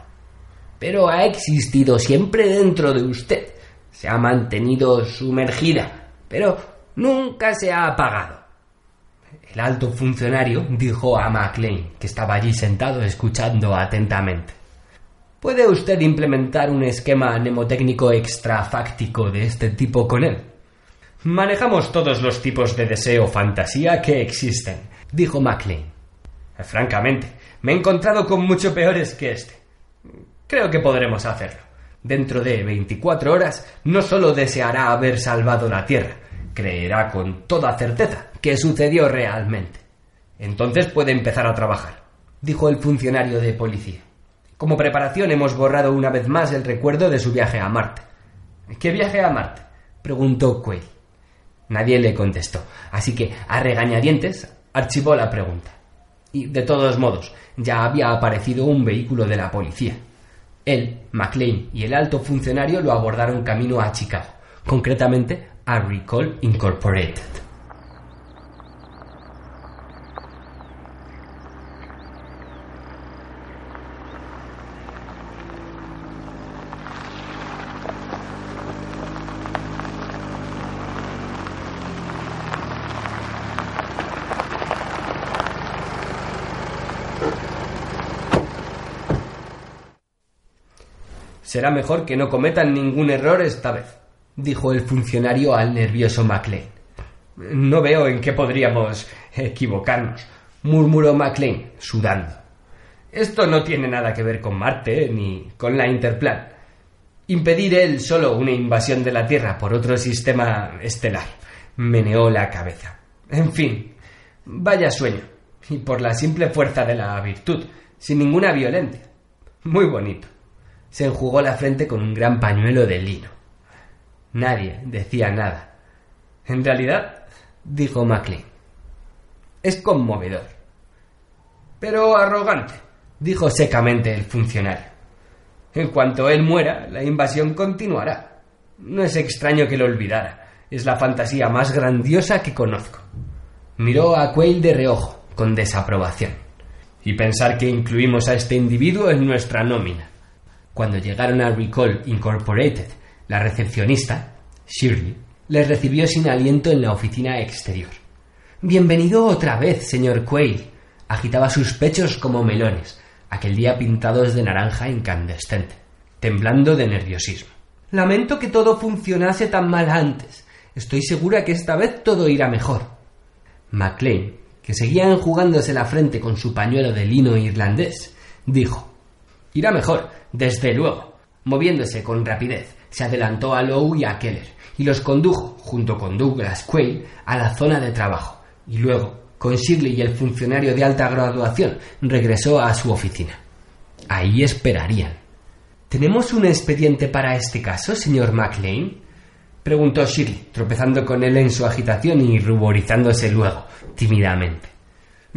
Pero ha existido siempre dentro de usted. Se ha mantenido sumergida, pero nunca se ha apagado. El alto funcionario dijo a MacLean, que estaba allí sentado escuchando atentamente. ¿Puede usted implementar un esquema mnemotécnico extrafáctico de este tipo con él? Manejamos todos los tipos de deseo fantasía que existen, dijo MacLean. Francamente, me he encontrado con mucho peores que este. Creo que podremos hacerlo. Dentro de 24 horas no solo deseará haber salvado la Tierra, creerá con toda certeza que sucedió realmente. Entonces puede empezar a trabajar, dijo el funcionario de policía. Como preparación hemos borrado una vez más el recuerdo de su viaje a Marte. ¿Qué viaje a Marte? preguntó Quayle. Nadie le contestó, así que, a regañadientes, archivó la pregunta. Y, de todos modos, ya había aparecido un vehículo de la policía. Él, McLean y el alto funcionario lo abordaron camino a Chicago, concretamente a Recall Incorporated. Será mejor que no cometan ningún error esta vez, dijo el funcionario al nervioso Maclean. No veo en qué podríamos equivocarnos, murmuró Maclean, sudando. Esto no tiene nada que ver con Marte ni con la Interplan. Impedir él solo una invasión de la Tierra por otro sistema estelar. Meneó la cabeza. En fin, vaya sueño. Y por la simple fuerza de la virtud, sin ninguna violencia. Muy bonito se enjugó la frente con un gran pañuelo de lino. Nadie decía nada. En realidad, dijo Maclean, es conmovedor. Pero arrogante, dijo secamente el funcionario. En cuanto él muera, la invasión continuará. No es extraño que lo olvidara. Es la fantasía más grandiosa que conozco. Miró a Quayle de reojo, con desaprobación. Y pensar que incluimos a este individuo en nuestra nómina. Cuando llegaron a Recall Incorporated, la recepcionista, Shirley, les recibió sin aliento en la oficina exterior. Bienvenido otra vez, señor Quayle. Agitaba sus pechos como melones. aquel día pintados de naranja incandescente, temblando de nerviosismo. Lamento que todo funcionase tan mal antes. Estoy segura que esta vez todo irá mejor. MacLean, que seguía enjugándose la frente con su pañuelo de lino irlandés, dijo Irá mejor, desde luego. Moviéndose con rapidez, se adelantó a Lowe y a Keller y los condujo, junto con Douglas Quayle, a la zona de trabajo, y luego, con Shirley y el funcionario de alta graduación, regresó a su oficina. Ahí esperarían. ¿Tenemos un expediente para este caso, señor McLean? preguntó Shirley, tropezando con él en su agitación y ruborizándose luego, tímidamente.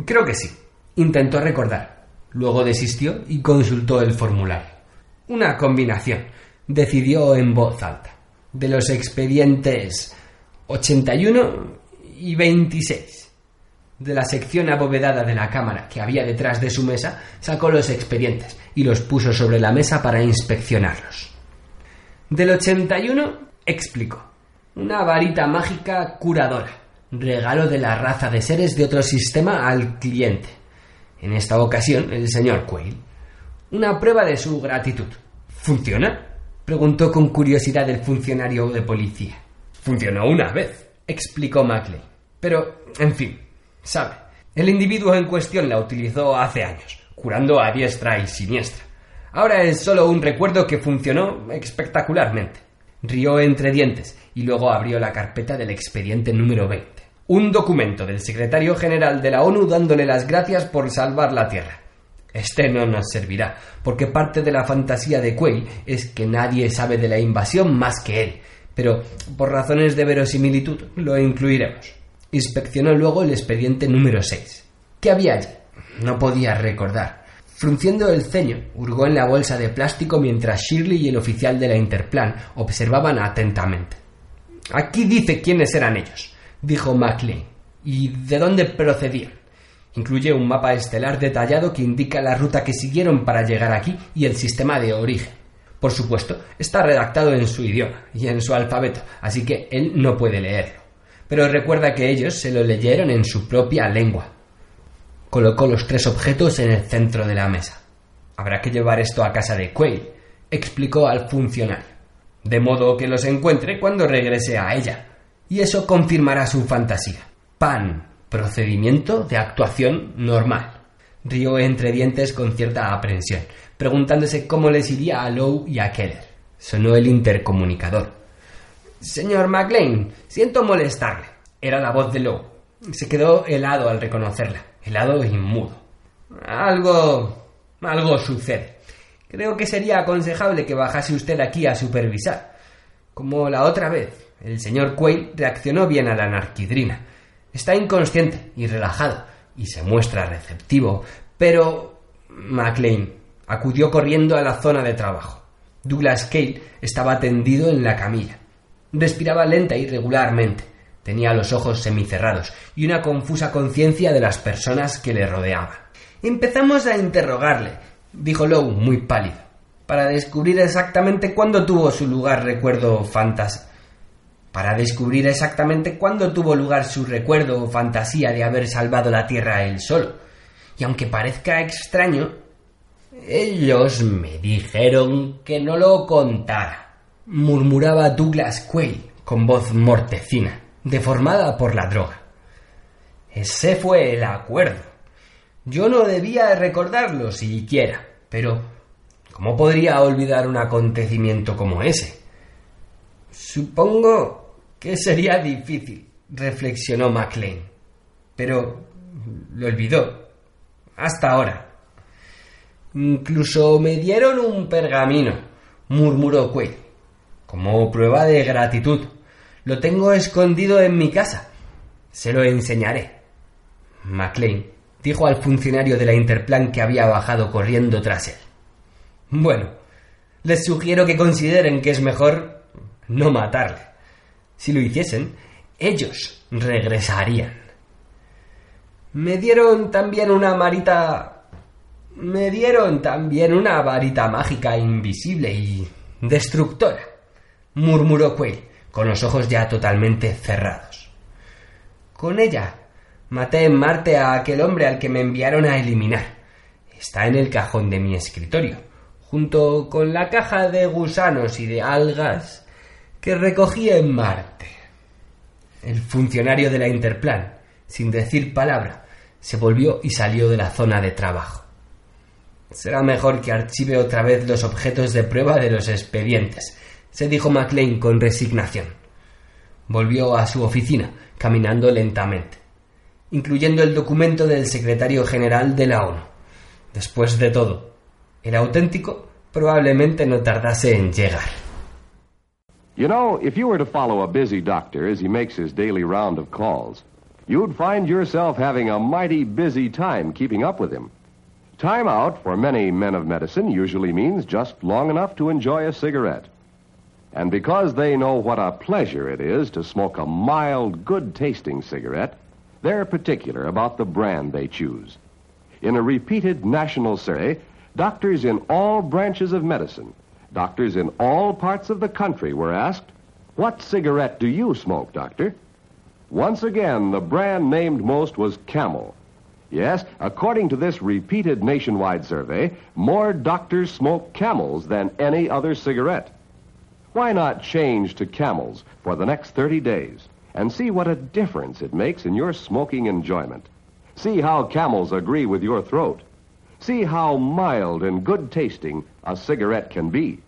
Creo que sí. Intentó recordar. Luego desistió y consultó el formulario. Una combinación, decidió en voz alta, de los expedientes 81 y 26. De la sección abovedada de la cámara que había detrás de su mesa, sacó los expedientes y los puso sobre la mesa para inspeccionarlos. Del 81 explicó. Una varita mágica curadora, regalo de la raza de seres de otro sistema al cliente. En esta ocasión, el señor Quayle. Una prueba de su gratitud. ¿Funciona? preguntó con curiosidad el funcionario de policía. Funcionó una vez, explicó Macley. Pero, en fin, sabe, el individuo en cuestión la utilizó hace años, curando a diestra y siniestra. Ahora es solo un recuerdo que funcionó espectacularmente. Rió entre dientes y luego abrió la carpeta del expediente número 20. Un documento del secretario general de la ONU dándole las gracias por salvar la Tierra. Este no nos servirá, porque parte de la fantasía de Quay es que nadie sabe de la invasión más que él, pero por razones de verosimilitud lo incluiremos. Inspeccionó luego el expediente número 6. ¿Qué había allí? No podía recordar. Frunciendo el ceño, hurgó en la bolsa de plástico mientras Shirley y el oficial de la Interplan observaban atentamente. Aquí dice quiénes eran ellos, dijo Maclean, y de dónde procedían. Incluye un mapa estelar detallado que indica la ruta que siguieron para llegar aquí y el sistema de origen. Por supuesto, está redactado en su idioma y en su alfabeto, así que él no puede leerlo. Pero recuerda que ellos se lo leyeron en su propia lengua. Colocó los tres objetos en el centro de la mesa. Habrá que llevar esto a casa de Quayle, explicó al funcionario. De modo que los encuentre cuando regrese a ella. Y eso confirmará su fantasía. Pan, procedimiento de actuación normal. Rió entre dientes con cierta aprensión, preguntándose cómo les iría a Lowe y a Keller. Sonó el intercomunicador. Señor McLean, siento molestarle. Era la voz de Lowe. Se quedó helado al reconocerla, helado y mudo. Algo. algo sucede. Creo que sería aconsejable que bajase usted aquí a supervisar. Como la otra vez, el señor Quayle reaccionó bien a la narquidrina. Está inconsciente y relajado, y se muestra receptivo, pero. McLean acudió corriendo a la zona de trabajo. Douglas Cale estaba tendido en la camilla. Respiraba lenta y regularmente. Tenía los ojos semicerrados y una confusa conciencia de las personas que le rodeaban. Empezamos a interrogarle, dijo Lowe muy pálido, para descubrir exactamente cuándo tuvo su lugar recuerdo fantas para descubrir exactamente cuándo tuvo lugar su recuerdo o fantasía de haber salvado la Tierra él solo. Y aunque parezca extraño, ellos me dijeron que no lo contara, murmuraba Douglas Quayle con voz mortecina, deformada por la droga. Ese fue el acuerdo. Yo no debía recordarlo siquiera, pero ¿cómo podría olvidar un acontecimiento como ese? Supongo que sería difícil, reflexionó MacLean. Pero lo olvidó. Hasta ahora. Incluso me dieron un pergamino, murmuró Quayle, como prueba de gratitud. Lo tengo escondido en mi casa. Se lo enseñaré. MacLean dijo al funcionario de la Interplan que había bajado corriendo tras él. Bueno, les sugiero que consideren que es mejor no matarle. Si lo hiciesen, ellos regresarían. Me dieron también una marita... Me dieron también una varita mágica invisible y destructora, murmuró Quayle, con los ojos ya totalmente cerrados. Con ella maté en Marte a aquel hombre al que me enviaron a eliminar. está en el cajón de mi escritorio, junto con la caja de gusanos y de algas que recogí en Marte. El funcionario de la Interplan, sin decir palabra, se volvió y salió de la zona de trabajo. Será mejor que archive otra vez los objetos de prueba de los expedientes, se dijo McLean con resignación. Volvió a su oficina, caminando lentamente, incluyendo el documento del secretario general de la ONU. Después de todo, el auténtico probablemente no tardase en llegar. You know, if you were to follow a busy doctor as he makes his daily round of calls, you'd find yourself having a mighty busy time keeping up with him. Time out for many men of medicine usually means just long enough to enjoy a cigarette. And because they know what a pleasure it is to smoke a mild, good tasting cigarette, they're particular about the brand they choose. In a repeated national survey, doctors in all branches of medicine, doctors in all parts of the country were asked, What cigarette do you smoke, doctor? Once again, the brand named most was Camel. Yes, according to this repeated nationwide survey, more doctors smoke Camels than any other cigarette. Why not change to Camels for the next 30 days and see what a difference it makes in your smoking enjoyment? See how Camels agree with your throat. See how mild and good tasting a cigarette can be.